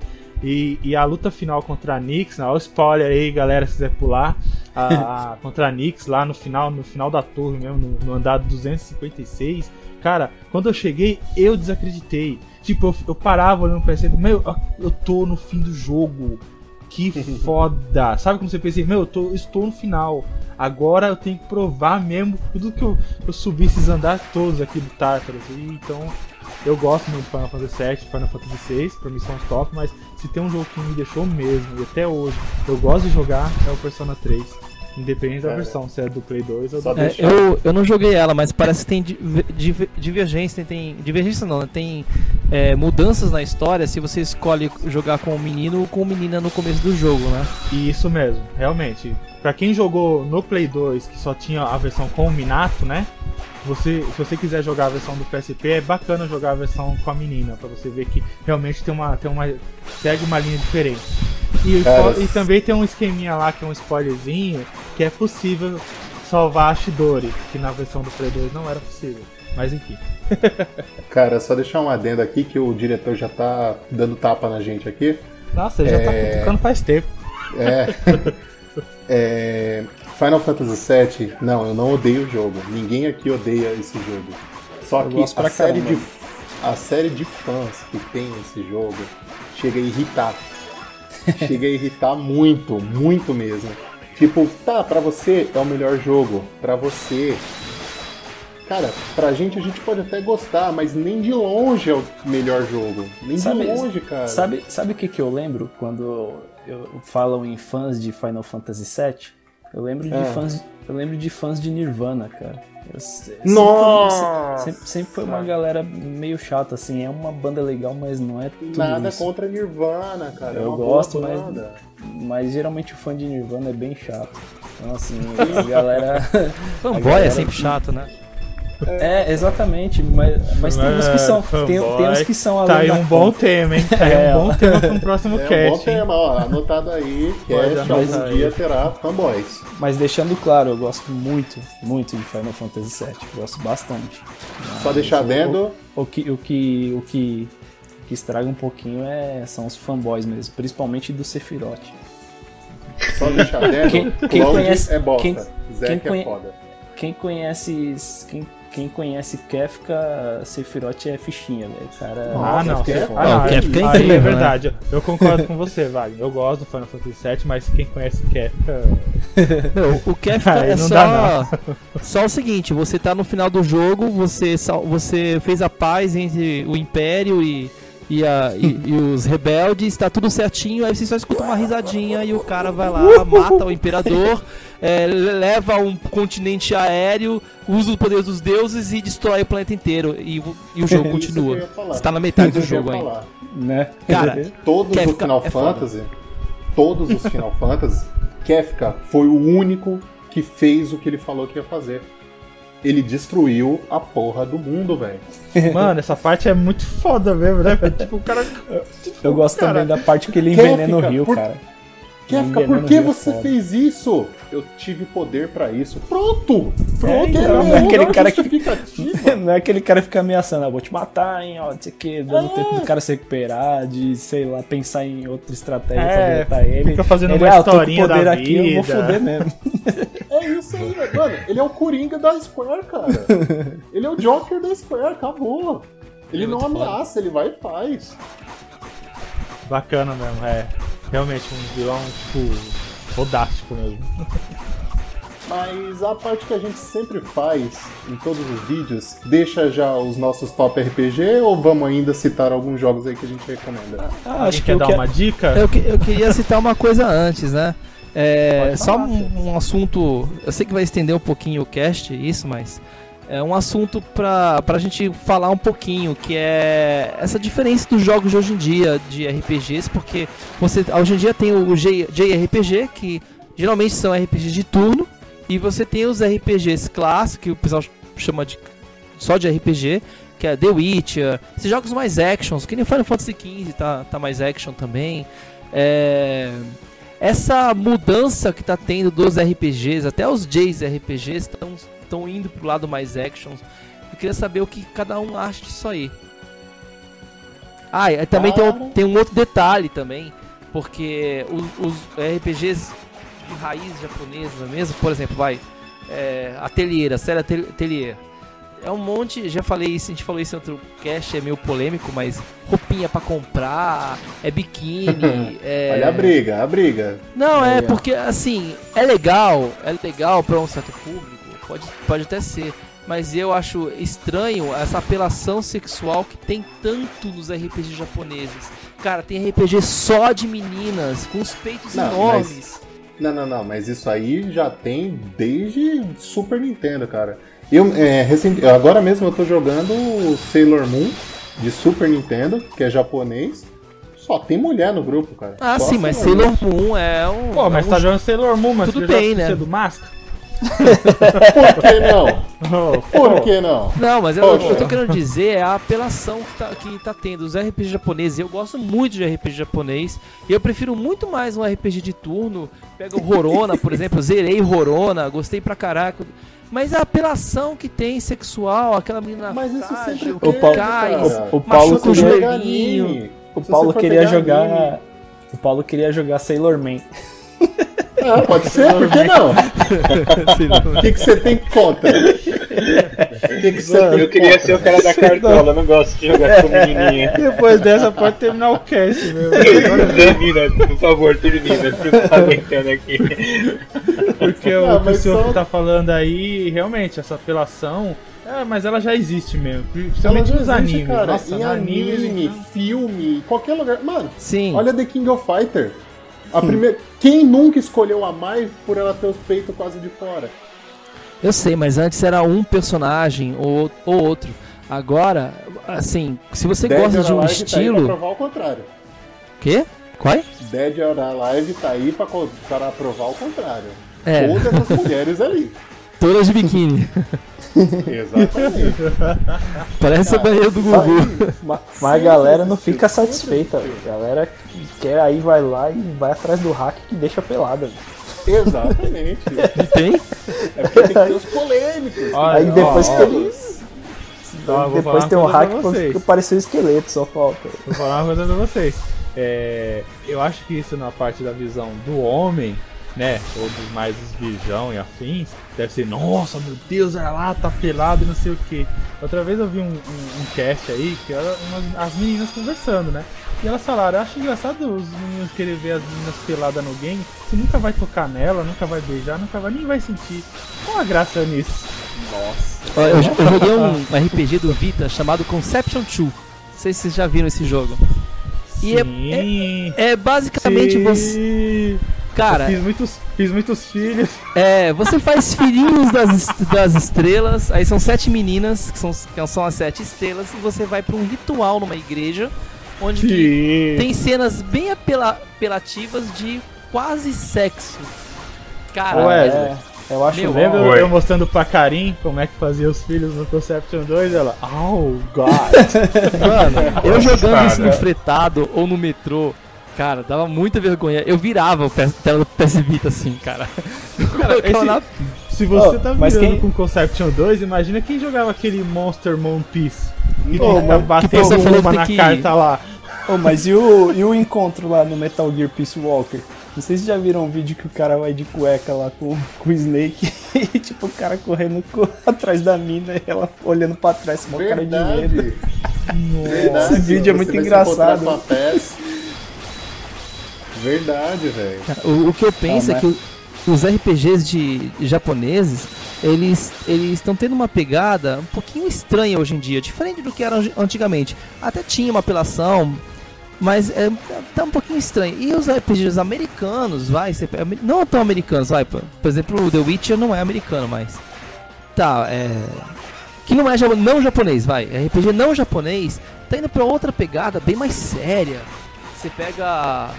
E, e, a luta final contra a Nix, né? olha o spoiler aí, galera, se quiser pular. A, a, contra a Nix lá no final, no final da torre mesmo, no, no andar 256. Cara, quando eu cheguei, eu desacreditei. Tipo, eu, eu parava olhando pra cima, meu, eu tô no fim do jogo. Que foda. Sabe como você pensa? Meu, eu tô, estou no final. Agora eu tenho que provar mesmo tudo que eu, eu subi esses andares todos aqui do Tartarus. Então, eu gosto muito de Final Fantasy VII, Final Fantasy VI, pra mim são os top, mas se tem um jogo que me deixou mesmo, e até hoje eu gosto de jogar, é o Persona 3. Independente da versão, se é do Play 2 ou do é, eu, eu não joguei ela, mas parece que tem divergência, tem. Divergência não, né? tem é, mudanças na história se você escolhe jogar com o menino ou com menina no começo do jogo, né? Isso mesmo, realmente. Pra quem jogou no Play 2, que só tinha a versão com o Minato, né? Você, se você quiser jogar a versão do PSP, é bacana jogar a versão com a menina, para você ver que realmente tem uma, tem uma segue uma linha diferente. E, e também tem um esqueminha lá que é um spoilerzinho, que é possível salvar a Shidori, que na versão do Play 2 não era possível. Mas enfim. Cara, só deixar um adendo aqui que o diretor já tá dando tapa na gente aqui. Nossa, ele é... já tá é, cutucando faz tempo. É. é. Final Fantasy VII, não, eu não odeio o jogo. Ninguém aqui odeia esse jogo. Só eu que a série, de, a série de fãs que tem esse jogo chega a irritar. chega a irritar muito, muito mesmo. Tipo, tá, pra você é o melhor jogo. Pra você. Cara, pra gente a gente pode até gostar, mas nem de longe é o melhor jogo. Nem sabe, de longe, cara. Sabe, sabe o que, que eu lembro quando eu, falam em fãs de Final Fantasy VII? Eu lembro de é. fãs. Eu lembro de fãs de Nirvana, cara. Nossa! Sempre, sempre, foi uma galera meio chata, assim. É uma banda legal, mas não é tudo Nada isso. contra Nirvana, cara. É eu é gosto, mas, mas geralmente o fã de Nirvana é bem chato. Então, assim, a galera. Fanboy galera... é sempre chato, né? É, exatamente, mas, mas tem uns que são. Tem, tem uns que são Tá aí um bom tema, hein? Tá aí é, um bom tema para um próximo é cast. Um bom tema, ó, anotado aí, cast, algum aí. dia terá fanboys. Mas deixando claro, eu gosto muito, muito de Final Fantasy VII. Gosto bastante. Só deixar vendo. O, o, que, o, que, o que, que estraga um pouquinho é, são os fanboys mesmo, principalmente do Sephiroth. Só deixar vendo. Quem, quem conhece, é bosta. Quem, quem é foda. Quem conhece. Quem quem conhece Kefka, Sephiroth é fichinha, velho. Cara, ah, não. É ah, não, Kefka é, incrível, é verdade. Eu concordo com você, Wagner. Eu gosto do Final Fantasy VII, mas quem conhece Kefka. Não, o Kefka é só, só o seguinte: você tá no final do jogo, você, você fez a paz entre o Império e e, a, e, e, os rebeldes, tá tudo certinho, aí você só escuta uma risadinha e o cara vai lá, mata o imperador, é, leva um continente aéreo, usa os poderes dos deuses e destrói o planeta inteiro. E, e o jogo continua. Você tá na metade do jogo ainda. Né? Cara, todos os Final é Fantasy, todos os Final Fantasy, Kefka foi o único que fez o que ele falou que ia fazer ele destruiu a porra do mundo, velho. Mano, essa parte é muito foda mesmo, né? Tipo, o cara. Tipo, eu gosto cara, também da parte que ele envenena o rio, por... cara. Kefka, por que você é fez isso? Eu tive poder para isso. Pronto! Pronto! É, não, não, é aquele cara que Não é aquele cara que fica ameaçando, ah, vou te matar, hein, ó, não sei o que, dando é. tempo do cara se recuperar, de, sei lá, pensar em outra estratégia é, pra derrotar ele. Fica fazendo ele, uma ah, historinha poder da aqui, vida. eu vou foder mesmo. Aí, mano. Ele é o Coringa da Square, cara. Ele é o Joker da Square, acabou. Ele, ele é não ameaça, foda. ele vai e faz. Bacana mesmo, é. Realmente um vilão, tipo, fodástico mesmo. Mas a parte que a gente sempre faz em todos os vídeos, deixa já os nossos top RPG ou vamos ainda citar alguns jogos aí que a gente recomenda? Ah, acho que quer dar que... uma dica? Eu, eu queria citar uma coisa antes, né? É, só um, um, assunto. Eu sei que vai estender um pouquinho o cast, isso, mas. É um assunto pra, pra gente falar um pouquinho, que é essa diferença dos jogos de hoje em dia de RPGs, porque você hoje em dia tem o J, JRPG, que geralmente são RPGs de turno, e você tem os RPGs clássicos, que o pessoal chama de só de RPG, que é The Witcher, esses jogos mais actions, que nem Final Fantasy XV tá, tá mais action também. É, essa mudança que tá tendo dos RPGs, até os J's RPGs estão indo pro lado mais action. Eu queria saber o que cada um acha disso aí. Ah, e também tem um, tem um, outro detalhe também, porque os, os RPGs de raiz japonesa mesmo, por exemplo, vai, é, Atelier, a série Atelier, é um monte, já falei isso, a gente falou isso em outro cast, é meio polêmico, mas roupinha para comprar, é biquíni, é... Olha a briga, a briga. Não, é porque assim, é legal, é legal para um certo público, pode, pode até ser, mas eu acho estranho essa apelação sexual que tem tanto nos RPGs japoneses. Cara, tem RPG só de meninas, com os peitos não, enormes. Mas... Não, não, não, mas isso aí já tem desde Super Nintendo, cara. Eu, é, recent... Agora mesmo eu tô jogando Sailor Moon de Super Nintendo, que é japonês. Só tem mulher no grupo, cara. Ah, Só sim, mas Sailor Moon é um. Pô, mas é um... tá jogando Sailor Moon, mas tudo bem, né? do Mask? Por que não? Oh, Por que não? Não, mas eu, eu tô querendo dizer é a apelação que tá, que tá tendo. Os RPG japoneses, eu gosto muito de RPG japonês. E eu prefiro muito mais um RPG de turno. Pega o Rorona, por exemplo, zerei Rorona, gostei pra caraca. Mas a apelação que tem sexual, aquela menina Mas isso sempre o Paulo, cai, o, o Paulo com o joelhinho. O Paulo queria jogar. Anime. O Paulo queria jogar Sailor Man. Ah, pode ser, por que não? O que, que você tem contra? Que que você eu queria ser o cara da cartola, não gosto de jogar com menininha. Depois dessa pode terminar o cast, meu. Termina, por favor, termina. Você tá aguentando aqui. Porque não, o que o senhor só... tá falando aí, realmente, essa apelação. É, mas ela já existe mesmo. Principalmente nos animes. Cara, Nossa, em anime, anime filme, qualquer lugar. Mano, Sim. olha The King of Fighter. A primeira... Quem nunca escolheu a Mai por ela ter os peitos quase de fora? Eu sei, mas antes era um personagem ou, ou outro. Agora, assim, se você Dead gosta de um estilo. Tá aí pra provar o contrário. Quê? Qual é? Dead or Alive tá aí pra, para provar o contrário. É. Todas as mulheres ali. Todas de biquíni. Exatamente. Parece a banheira do Gugu. Mas, mas a galera não fica satisfeita. A galera que quer aí vai lá e vai atrás do hack que deixa pelada. Exatamente. Tem? É porque tem que ter os polêmicos. Olha, aí depois ó, que eles. Então, depois tem um hack que pareceu um esqueleto, só falta. Vou falar uma coisa pra vocês. É, eu acho que isso na parte da visão do homem né, ou dos mais os virgão e afins, deve ser, nossa, meu Deus, olha lá, tá pelado e não sei o que. Outra vez eu vi um, um, um cast aí, que era umas, as meninas conversando, né? E elas falaram, eu acho engraçado os meninos querer ver as meninas peladas no game, você nunca vai tocar nela, nunca vai beijar, nunca vai, nem vai sentir. Qual a graça nisso? Nossa. Eu, eu joguei um RPG do Vita chamado Conception 2. Não sei se vocês já viram esse jogo. E é, é, é, basicamente Sim. você Cara, fiz muitos, fiz muitos filhos. É, você faz filhinhos das, das estrelas, aí são sete meninas, que são, que são as sete estrelas, e você vai para um ritual numa igreja, onde tem cenas bem apela, apelativas de quase sexo. Cara, Ué, é, eu acho Meu, lembra eu, eu mostrando pra Karim como é que fazia os filhos no Conception 2 ela, oh god. Mano, eu jogando isso no fretado ou no metrô, Cara, dava muita vergonha. Eu virava o tela do PS Vita assim, cara. cara esse, na... Se você oh, tá virando quem... com Conception 2, imagina quem jogava aquele Monster Mon Piece. E oh, batendo uma na que... carta lá. Oh, mas e o, e o encontro lá no Metal Gear Peace Walker? Não sei se já viram um vídeo que o cara vai de cueca lá com, com o Snake e tipo o cara correndo atrás da mina e ela olhando pra trás com uma cara de medo. Verdade. Esse vídeo é muito engraçado. Verdade, velho. O, o, que eu penso ah, é que os RPGs de, japoneses, eles eles estão tendo uma pegada um pouquinho estranha hoje em dia, diferente do que era antigamente. Até tinha uma apelação, mas é, tá um pouquinho estranho. E os RPGs americanos, vai, não tão americanos, vai, por, por exemplo, o The Witcher não é americano, mas tá, é que não é não japonês, vai, RPG não japonês, tá indo para outra pegada bem mais séria. Você pega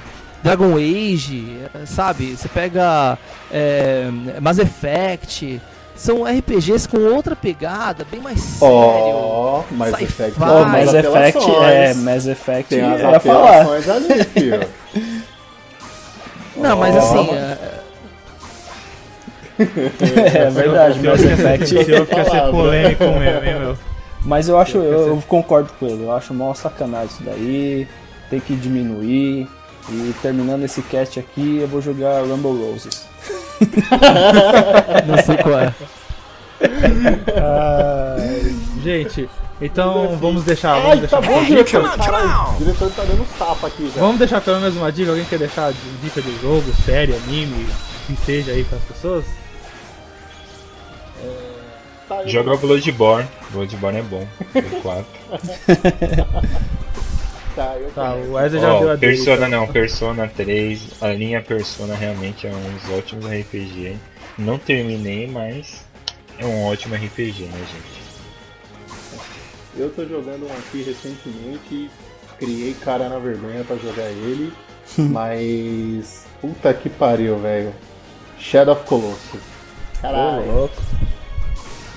Dragon Age, sabe? Você pega é, Mass Effect. São RPGs com outra pegada, bem mais sério. Oh, Mass Effect. Oh, Mass Effect, é, Mass Effect Tem as é apelações ali, filho. Não, mas assim... É, é verdade, Mass Effect... Fica ser polêmico mesmo, hein, meu? Mas eu acho, eu, eu concordo com ele, eu acho mó sacanagem isso daí, tem que diminuir, e terminando esse cast aqui, eu vou jogar Rumble Roses. Não sei qual é. Ah, gente, então vamos deixar. Vamos Ai, deixar tá bom, diretor. o diretor tá dando tapa aqui, velho. Vamos deixar pelo menos uma dica. Alguém quer deixar dica de jogo, série, anime, que seja aí para as pessoas? É... Tá, Joga Bloodborne. Bloodborne é bom. 4. Tá, eu tá, o Wesley já oh, deu a Persona dica. não, Persona 3, a linha Persona realmente é um dos ótimos RPG. Não terminei, mas é um ótimo RPG, né, gente? Eu tô jogando um aqui recentemente, criei cara na vergonha para jogar ele, mas puta que pariu, velho. Shadow of Colossus. Caralho. louco.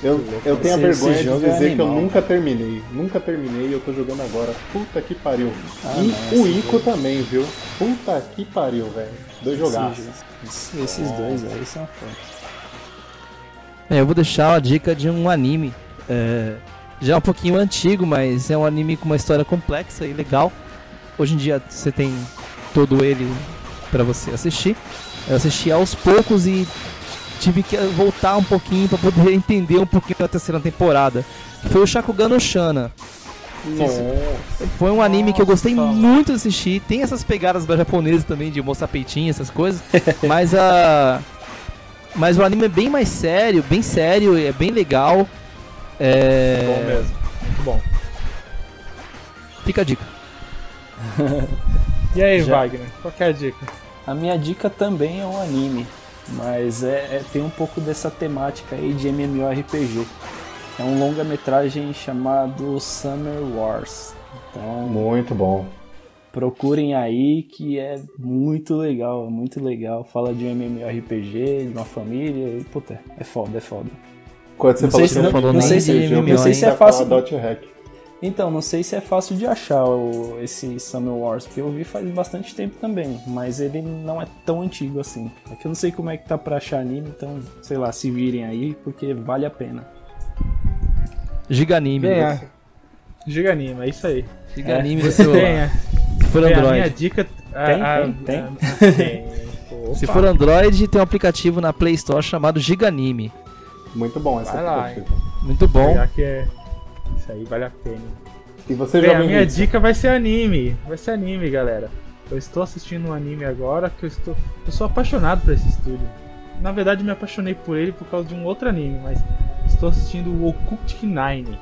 Eu, eu tenho a vergonha de é dizer é que eu nunca terminei. Nunca terminei e eu tô jogando agora. Puta que pariu. Ah, e não, o Ico jogo. também, viu? Puta que pariu, velho. Dois jogaços. Esses, esses dois aí são foda. É, eu vou deixar a dica de um anime. É, já um pouquinho antigo, mas é um anime com uma história complexa e legal. Hoje em dia você tem todo ele para você assistir. Eu assisti aos poucos e tive que voltar um pouquinho para poder entender um pouquinho da terceira temporada. Foi o Shakugan no Shana. Nossa. Foi um anime Nossa. que eu gostei muito de assistir. Tem essas pegadas japonesas também de mostrar peitinho, essas coisas. mas a. Mas o anime é bem mais sério, bem sério, é bem legal. É. Bom mesmo. Muito bom. Fica a dica. e aí, Já. Wagner? Qual é a dica? A minha dica também é um anime, mas é, é tem um pouco dessa temática aí de MMORPG. É um longa-metragem chamado Summer Wars. Então, muito bom. Procurem aí que é muito legal, muito legal. Fala de um MMORPG, de uma família e puta, é foda, é foda. Quando você não falou sei se, não, não, não sei se, não sei se é fácil. Então, não sei se é fácil de achar o, esse Summer Wars, porque eu vi faz bastante tempo também, mas ele não é tão antigo assim. É que eu não sei como é que tá pra achar anime, então, sei lá, se virem aí, porque vale a pena. Giganime. É. Giganime, é isso aí. Giganime é. celular. Tenha. Se for Android. A minha dica... Tem, a, tem, tem. A, tem. Se for Android, tem um aplicativo na Play Store chamado Giganime. Muito bom essa Vai lá, Muito bom. Já que é isso aí vale a pena. E você Bem, já A minha dica vai ser anime. Vai ser anime, galera. Eu estou assistindo um anime agora que eu estou. Eu sou apaixonado por esse estúdio. Na verdade, me apaixonei por ele por causa de um outro anime, mas estou assistindo o Occult Nine.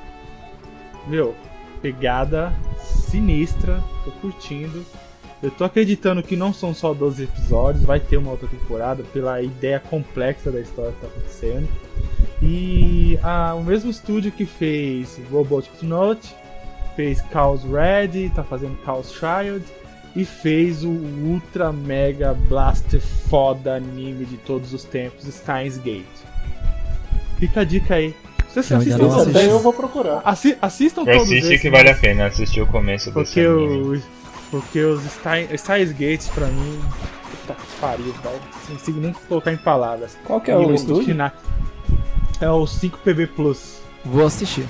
Meu, pegada sinistra, tô curtindo. Eu tô acreditando que não são só 12 episódios, vai ter uma outra temporada pela ideia complexa da história que tá acontecendo. E ah, o mesmo estúdio que fez Robotic Note, fez Chaos Red, tá fazendo Chaos Child e fez o ultra mega blaster foda anime de todos os tempos, Steins Gate. Fica a dica aí. Vocês se assistem todos eu vou procurar. Assi assistam todos Assiste que vale a pena assistir o começo porque desse o, Porque os Steins Gates pra mim... Puta que pariu, Não consigo nem colocar em palavras. Qual que é o estúdio? É o 5PB Plus. Vou assistir.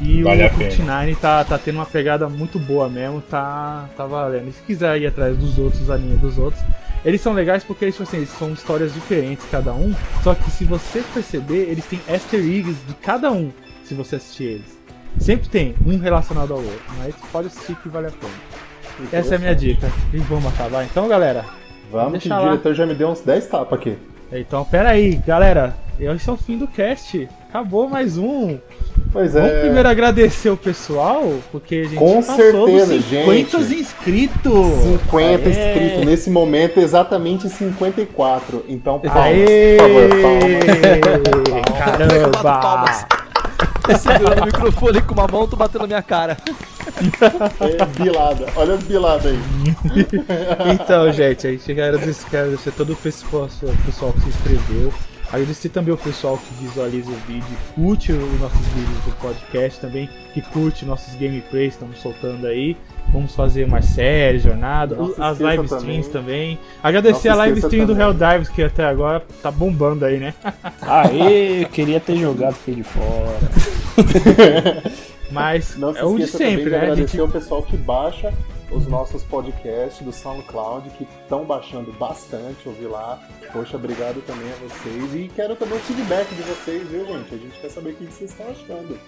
E vale o Cult Nine tá, tá tendo uma pegada muito boa mesmo, tá, tá valendo. E se quiser ir atrás dos outros animes dos outros, eles são legais porque eles, tipo assim, eles são histórias diferentes cada um. Só que se você perceber, eles têm easter eggs de cada um, se você assistir eles. Sempre tem um relacionado ao outro, mas pode assistir que vale a pena. Essa é a minha dica. E vamos acabar então, galera? Vamos, que o diretor já me deu uns 10 tapas aqui. Então, pera aí, galera. Esse é o fim do cast. Acabou mais um. Pois é. Vamos primeiro agradecer o pessoal, porque a gente Com passou certeza, dos 50 gente. inscritos. 50 é. inscritos. Nesse momento, exatamente 54. Então, palmas, Aê! por favor, palmas. Caramba! Segurando o microfone com uma mão, tô batendo na minha cara. É, bilada. Olha as biladas aí. então, gente, a gente quer agradecer todo o pessoal, pessoal que se inscreveu. Agradecer também o pessoal que visualiza o vídeo, curte os nossos vídeos do podcast também, que curte nossos gameplays que estamos soltando aí. Vamos fazer mais séries, jornada, as live streams também. também. Agradecer a live stream também. do Dives que até agora tá bombando aí, né? Aê, queria ter jogado, fiquei de fora. Mas é o de sempre, né? Agradecer gente... o pessoal que baixa os nossos podcasts do SoundCloud, que estão baixando bastante, ouvi lá. Poxa, obrigado também a vocês. E quero também o feedback de vocês, viu, gente? A gente quer saber o que vocês estão achando.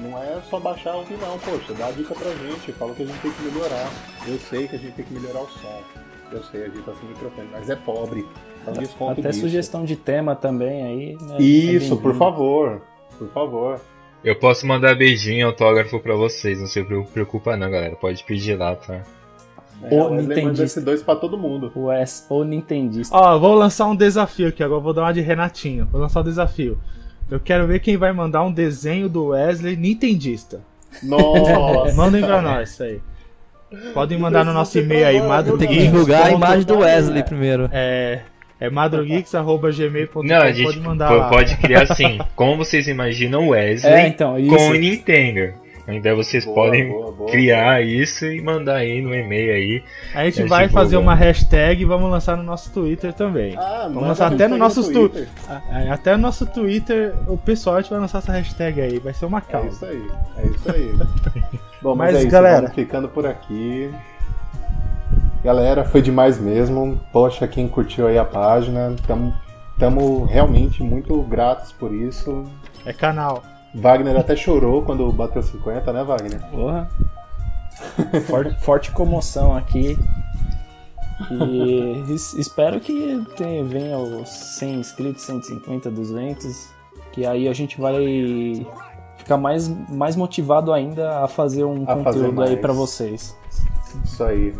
Não é só baixar ouvir não, poxa, dá dica pra gente, fala que a gente tem que melhorar. Eu sei que a gente tem que melhorar o som. Eu sei, a gente tá sem microfone, mas é pobre. Então Até disso. sugestão de tema também aí. Né? Isso, é por favor. Por favor. Eu posso mandar beijinho e autógrafo pra vocês, não se preocupa não, galera. Pode pedir lá, tá? É, o Nintendista. dois pra todo mundo. O S, ou Nintendista. Ó, vou lançar um desafio aqui, agora vou dar uma de Renatinho. Vou lançar um desafio. Eu quero ver quem vai mandar um desenho do Wesley Nintendista. Nossa! Mandem pra nós isso aí. Podem mandar no nosso e-mail aí, Madrugeeks. Tem que divulgar a imagem do Wesley primeiro. É. É madrugeeks.gmail.com. Não, a gente pode mandar. Pode criar assim. como vocês imaginam Wesley é, então, com o Nintendo. Ainda vocês boa, podem boa, boa, criar isso e mandar aí no e-mail aí. A gente vai fazer uma hashtag e vamos lançar no nosso Twitter também. Ah, vamos lançar até no nosso Twitter. Tu... Até no nosso Twitter, o pessoal a gente vai lançar essa hashtag aí. Vai ser uma causa. É isso aí. É isso aí. Bom, mas, mas é isso, galera, ficando por aqui. Galera, foi demais mesmo. Poxa, quem curtiu aí a página, estamos realmente muito gratos por isso. É canal. Wagner até chorou quando bateu 50, né, Wagner? Porra. forte, forte comoção aqui. E espero que tenha, venha os 100 inscritos, 150, 200. Que aí a gente vai ficar mais, mais motivado ainda a fazer um a conteúdo fazer aí para vocês. Isso aí.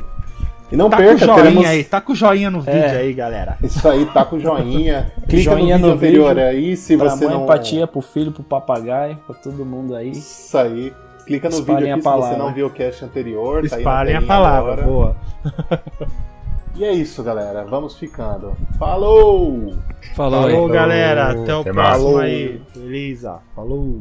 E não tá perca, com joinha teremos... aí, tá com joinha no vídeo é. aí, galera. Isso aí, tá com joinha. Clica joinha no vídeo no anterior vídeo, aí, se você mãe, não... empatia, pro filho, pro papagaio, pra todo mundo aí. Isso aí. Clica no Espalhem vídeo aqui se você não viu o cast anterior. Espalhem tá a palavra, agora. boa. E é isso, galera. Vamos ficando. Falou! Falou, Falou galera. Até o Até próximo mais. aí. Beleza. Falou!